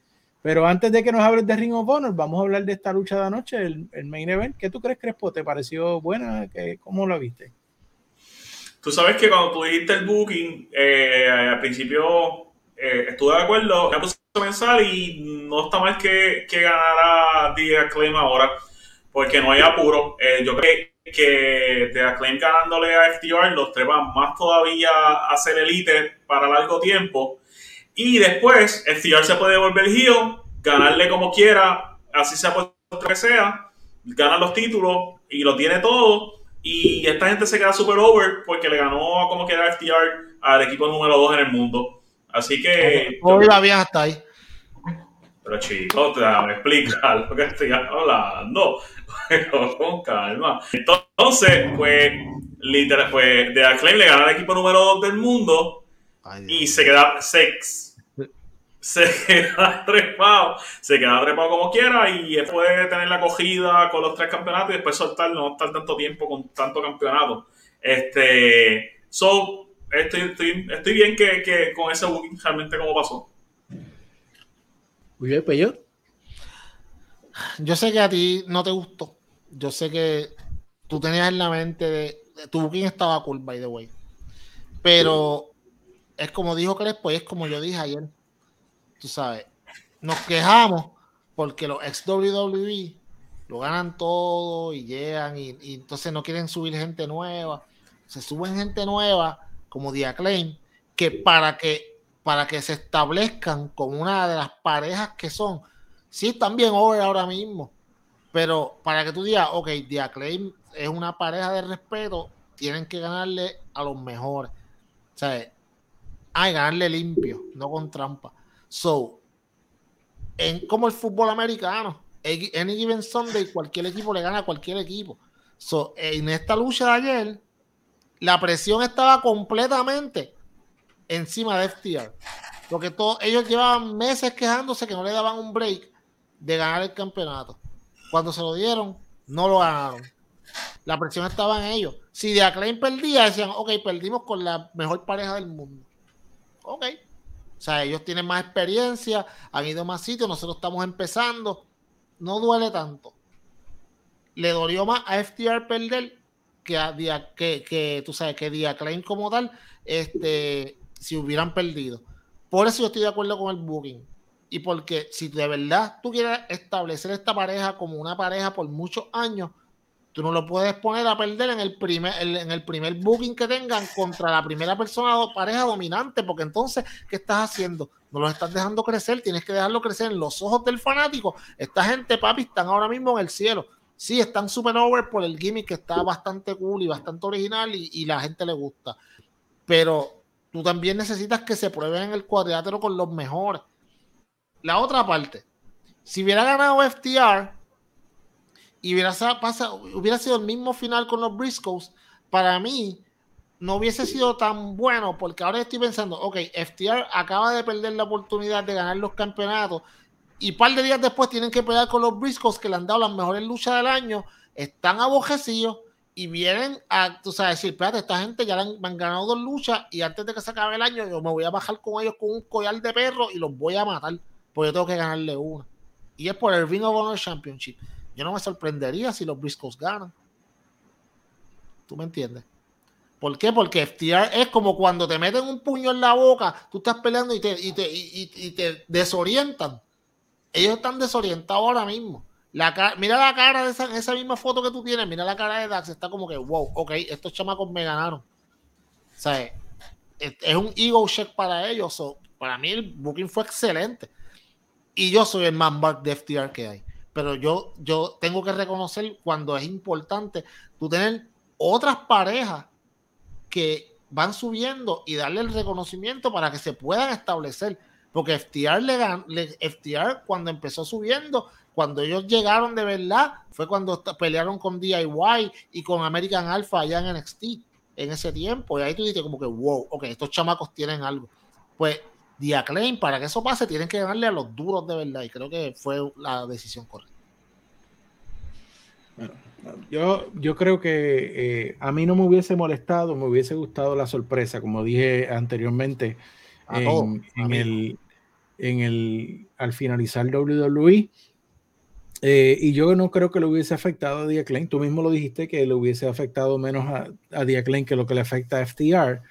Pero antes de que nos hables de Ring of Honor, vamos a hablar de esta lucha de anoche, el, main event. ¿Qué tú crees, Crespo? ¿Te pareció buena? ¿Cómo la viste? Tú sabes que cuando tú dijiste el booking, eh, al principio eh, estuve de acuerdo, me puse a pensar y no está mal que, que ganara The Acclaim ahora porque no hay apuro. Eh, yo creo que de Acclaim ganándole a FTR los trepan más todavía a ser elite para largo tiempo. Y después FTR se puede volver heel, ganarle como quiera, así sea por que sea, gana los títulos y lo tiene todo. Y esta gente se queda super over porque le ganó como quiera FTR al equipo número 2 en el mundo. Así que. Hoy va bien hasta ahí. Pero chicos, me explicar [laughs] lo que estoy hablando. con calma. Entonces, pues, literal, pues, de Acclaim le gana al equipo número 2 del mundo y se queda sex. Se queda [laughs] trepado, se queda trepado como quiera y puede tener la acogida con los tres campeonatos y después soltar, no estar tanto tiempo con tanto campeonato. Este, so, estoy, estoy, estoy bien que, que, con ese booking realmente como pasó. Muy bien, pues yo. Yo sé que a ti no te gustó yo sé que tú tenías en la mente de, tu booking estaba cool, by the way. Pero es como dijo Crespo y es como yo dije ayer. Tú sabes, nos quejamos porque los ex WWE lo ganan todo y llegan y, entonces no quieren subir gente nueva. Se suben gente nueva como The Acclaim que para que para que se establezcan como una de las parejas que son, sí están bien over ahora mismo, pero para que tú digas, ok, The Acclaim es una pareja de respeto, tienen que ganarle a los mejores. O sea, hay ganarle limpio, no con trampa. So, en, como el fútbol americano, any given Sunday, cualquier equipo le gana a cualquier equipo. So, en esta lucha de ayer, la presión estaba completamente encima de FTR. Porque todos ellos llevaban meses quejándose que no le daban un break de ganar el campeonato. Cuando se lo dieron, no lo ganaron. La presión estaba en ellos. Si de Acclaim perdía, decían, ok, perdimos con la mejor pareja del mundo. Ok. O sea, ellos tienen más experiencia, han ido más sitios, nosotros estamos empezando. No duele tanto. Le dolió más a FTR perder que a que, que tú sabes que como tal, este, si hubieran perdido. Por eso yo estoy de acuerdo con el booking y porque si de verdad tú quieres establecer esta pareja como una pareja por muchos años, tú no lo puedes poner a perder en el primer, en el primer booking que tengan contra la primera persona o pareja dominante, porque entonces, ¿qué estás haciendo? No los estás dejando crecer, tienes que dejarlo crecer en los ojos del fanático. Esta gente, papi, están ahora mismo en el cielo. Sí, están super over por el gimmick que está bastante cool y bastante original y, la gente le gusta. Pero tú también necesitas que se prueben en el cuadrilátero con los mejores la otra parte, si hubiera ganado FTR y hubiera, hubiera sido el mismo final con los Briscoes, para mí no hubiese sido tan bueno porque ahora estoy pensando, ok, FTR acaba de perder la oportunidad de ganar los campeonatos y un par de días después tienen que pelear con los Briscoes que le han dado las mejores luchas del año, están abojecidos y vienen a, tú sabes, decir, espérate, esta gente ya han, han, ganado dos luchas y antes de que se acabe el año yo me voy a bajar con ellos con un collar de perro y los voy a matar pues yo tengo que ganarle una. Y es por el Ring of Championship. Yo no me sorprendería si los Briscoes ganan. ¿Tú me entiendes? ¿Por qué? Porque FTR es como cuando te meten un puño en la boca, tú estás peleando y te, y te, y, te desorientan. Ellos están desorientados ahora mismo. La mira la cara de esa, esa, misma foto que tú tienes, mira la cara de Dax, está como que, wow, ok, estos chamacos me ganaron. O sea, es, un ego check para ellos. So, para mí el booking fue excelente. Y yo soy el más back de FTR que hay. Pero yo, yo tengo que reconocer cuando es importante tú tener otras parejas que van subiendo y darle el reconocimiento para que se puedan establecer. Porque FTR, le, FTR cuando empezó subiendo, cuando ellos llegaron de verdad, fue cuando pelearon con DIY y con American Alpha allá en NXT en ese tiempo. Y ahí tú dices como que, wow, ok, estos chamacos tienen algo. Pues The Acclaim, para que eso pase, tienen que ganarle a los duros de verdad. Y creo que fue la decisión correcta. Bueno, yo, yo creo que eh, a mí no me hubiese molestado, me hubiese gustado la sorpresa, como dije anteriormente, en, el, en el, al finalizar WWE. Eh, y yo no creo que le hubiese afectado a Acclaim. Tú mismo lo dijiste que le hubiese afectado menos a, a Acclaim que lo que le afecta a FTR.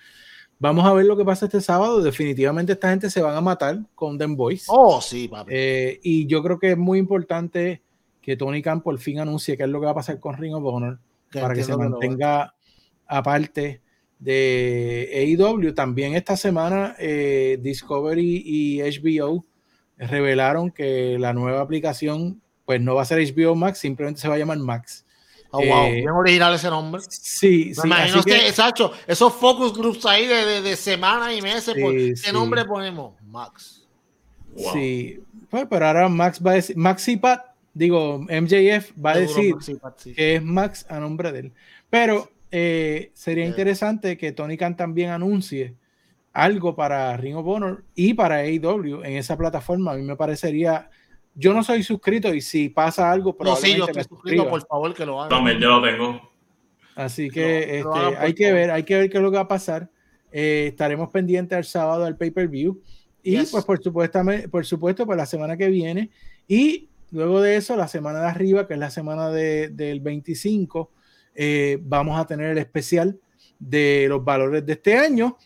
Vamos a ver lo que pasa este sábado. Definitivamente esta gente se van a matar con The Boys. Oh, sí, papi. Eh, y yo creo que es muy importante que Tony Khan por fin anuncie qué es lo que va a pasar con Ring of Honor para que se mantenga aparte de AEW. También esta semana eh, Discovery y HBO revelaron que la nueva aplicación pues no va a ser HBO Max, simplemente se va a llamar Max. Oh, wow, eh, bien original ese nombre. Sí, sí. imagino que, exacto, esos focus groups ahí de, de, semanas y meses, ¿qué nombre ponemos? Max. Sí, pues, pero ahora Max va a decir, Maxipat, digo, MJF va a decir que es Max a nombre de él. Pero eh, sería interesante que Tony Khan también anuncie algo para Ring of Honor y para AEW en esa plataforma. A mí me parecería yo no soy suscrito y si pasa algo, pero no, sí, yo estoy suscrito, por favor, que lo haga. También yo lo tengo. Así que este, hay que ver, hay que ver qué es lo que va a pasar. Eh, estaremos pendientes el sábado del pay-per-view. Y pues por supuesto, por supuesto, pues la semana que viene. Y luego de eso, la semana de arriba, que es la semana de, del 25, eh, vamos a tener el especial de los valores de este año,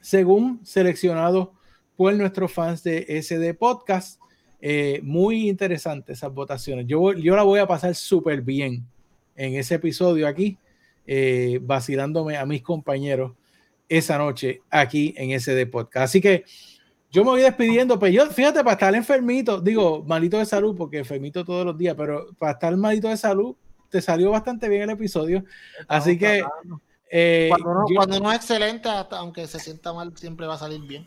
según seleccionado por nuestros fans de SD Podcast. Eh, muy interesante esas votaciones. Yo, yo la voy a pasar súper bien en ese episodio aquí, eh, vacilándome a mis compañeros esa noche aquí en ese podcast. Así que yo me voy despidiendo, pero yo, fíjate, para estar enfermito, digo, malito de salud, porque enfermito todos los días, pero para estar malito de salud, te salió bastante bien el episodio. Así que... Eh, cuando, no, cuando no es excelente, aunque se sienta mal, siempre va a salir bien.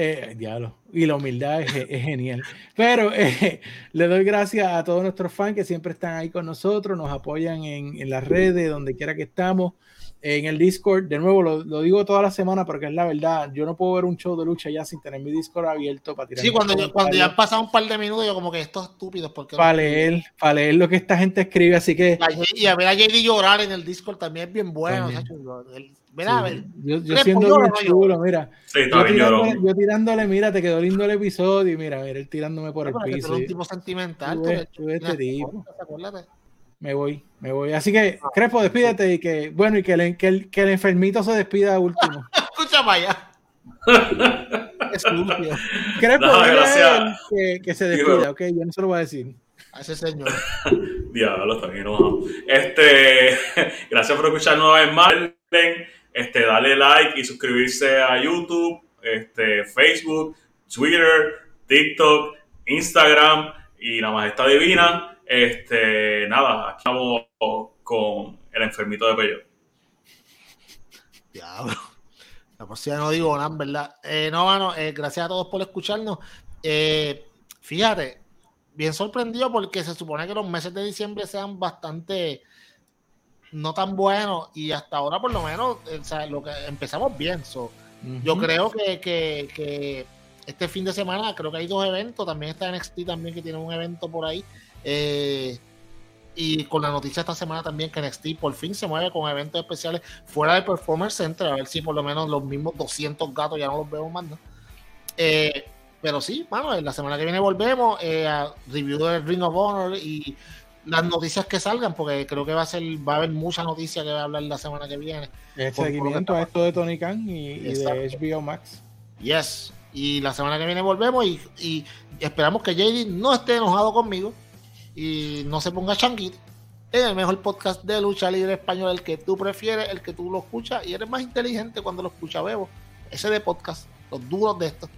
Eh, diablo. Y la humildad es, genial. Pero eh, le doy gracias a todos nuestros fans que siempre están ahí con nosotros, nos apoyan en, en las redes, donde quiera que estamos en el Discord, de nuevo lo, digo toda la semana porque es la verdad, yo no puedo ver un show de lucha ya sin tener mi Discord abierto para tirar. Sí, cuando, cuando ya han pasado un par de minutos, yo como que estos estúpidos. Porque para leer, para leer lo que esta gente escribe, así que. Y a ver a JD llorar en el Discord también es bien bueno. Mira, yo, yo siento muy chulo, mira. yo, tirándole, mira, te quedó lindo el episodio y mira, mira, él tirándome por el piso. Es un tipo sentimental. este tipo me voy, me voy. Así que, ah. Crepo, despídete y que, bueno, y que el, que el, que el enfermito se despida último. [laughs] Escucha vaya. [laughs] es no, gracias. Que, que, se despida, ok, yo no se lo voy a decir. A ese señor. [laughs] Diablo, está bien enojado. Este, gracias por escuchar una vez más. Este, dale like y suscribirse a YouTube, este, Facebook, Twitter, TikTok, Instagram y la majestad divina. Este, nada, aquí estamos con el enfermito de Peyo. Diablo. La próxima no digo nada, ¿verdad? Eh, no, bueno, eh, gracias a todos por escucharnos. Eh, fíjate, bien sorprendido porque se supone que los meses de diciembre sean bastante no tan buenos y hasta ahora por lo menos lo que empezamos bien. Yo creo que, que, que, este fin de semana creo que hay dos eventos, también está NXT también que tiene un evento por ahí eh, y con la noticia esta semana también que NXT por fin se mueve con eventos especiales fuera del Performance Center, a ver si por lo menos los mismos 200 gatos ya no los vemos más. Eh, pero sí, bueno, la semana que viene volvemos eh, a review del Ring of Honor y las noticias que salgan, porque creo que va a ser, va a haber mucha noticia que va a hablar la semana que viene. El seguimiento a esto de Tony Khan y, de HBO Max. Yes. Y la semana que viene volvemos y, y esperamos que JD no esté enojado conmigo y no se ponga changuito en el mejor podcast de lucha libre español, el que tú prefieres, el que tú lo escuchas y eres más inteligente cuando lo escuchas, Bebo. Ese de podcast, los duros de esto.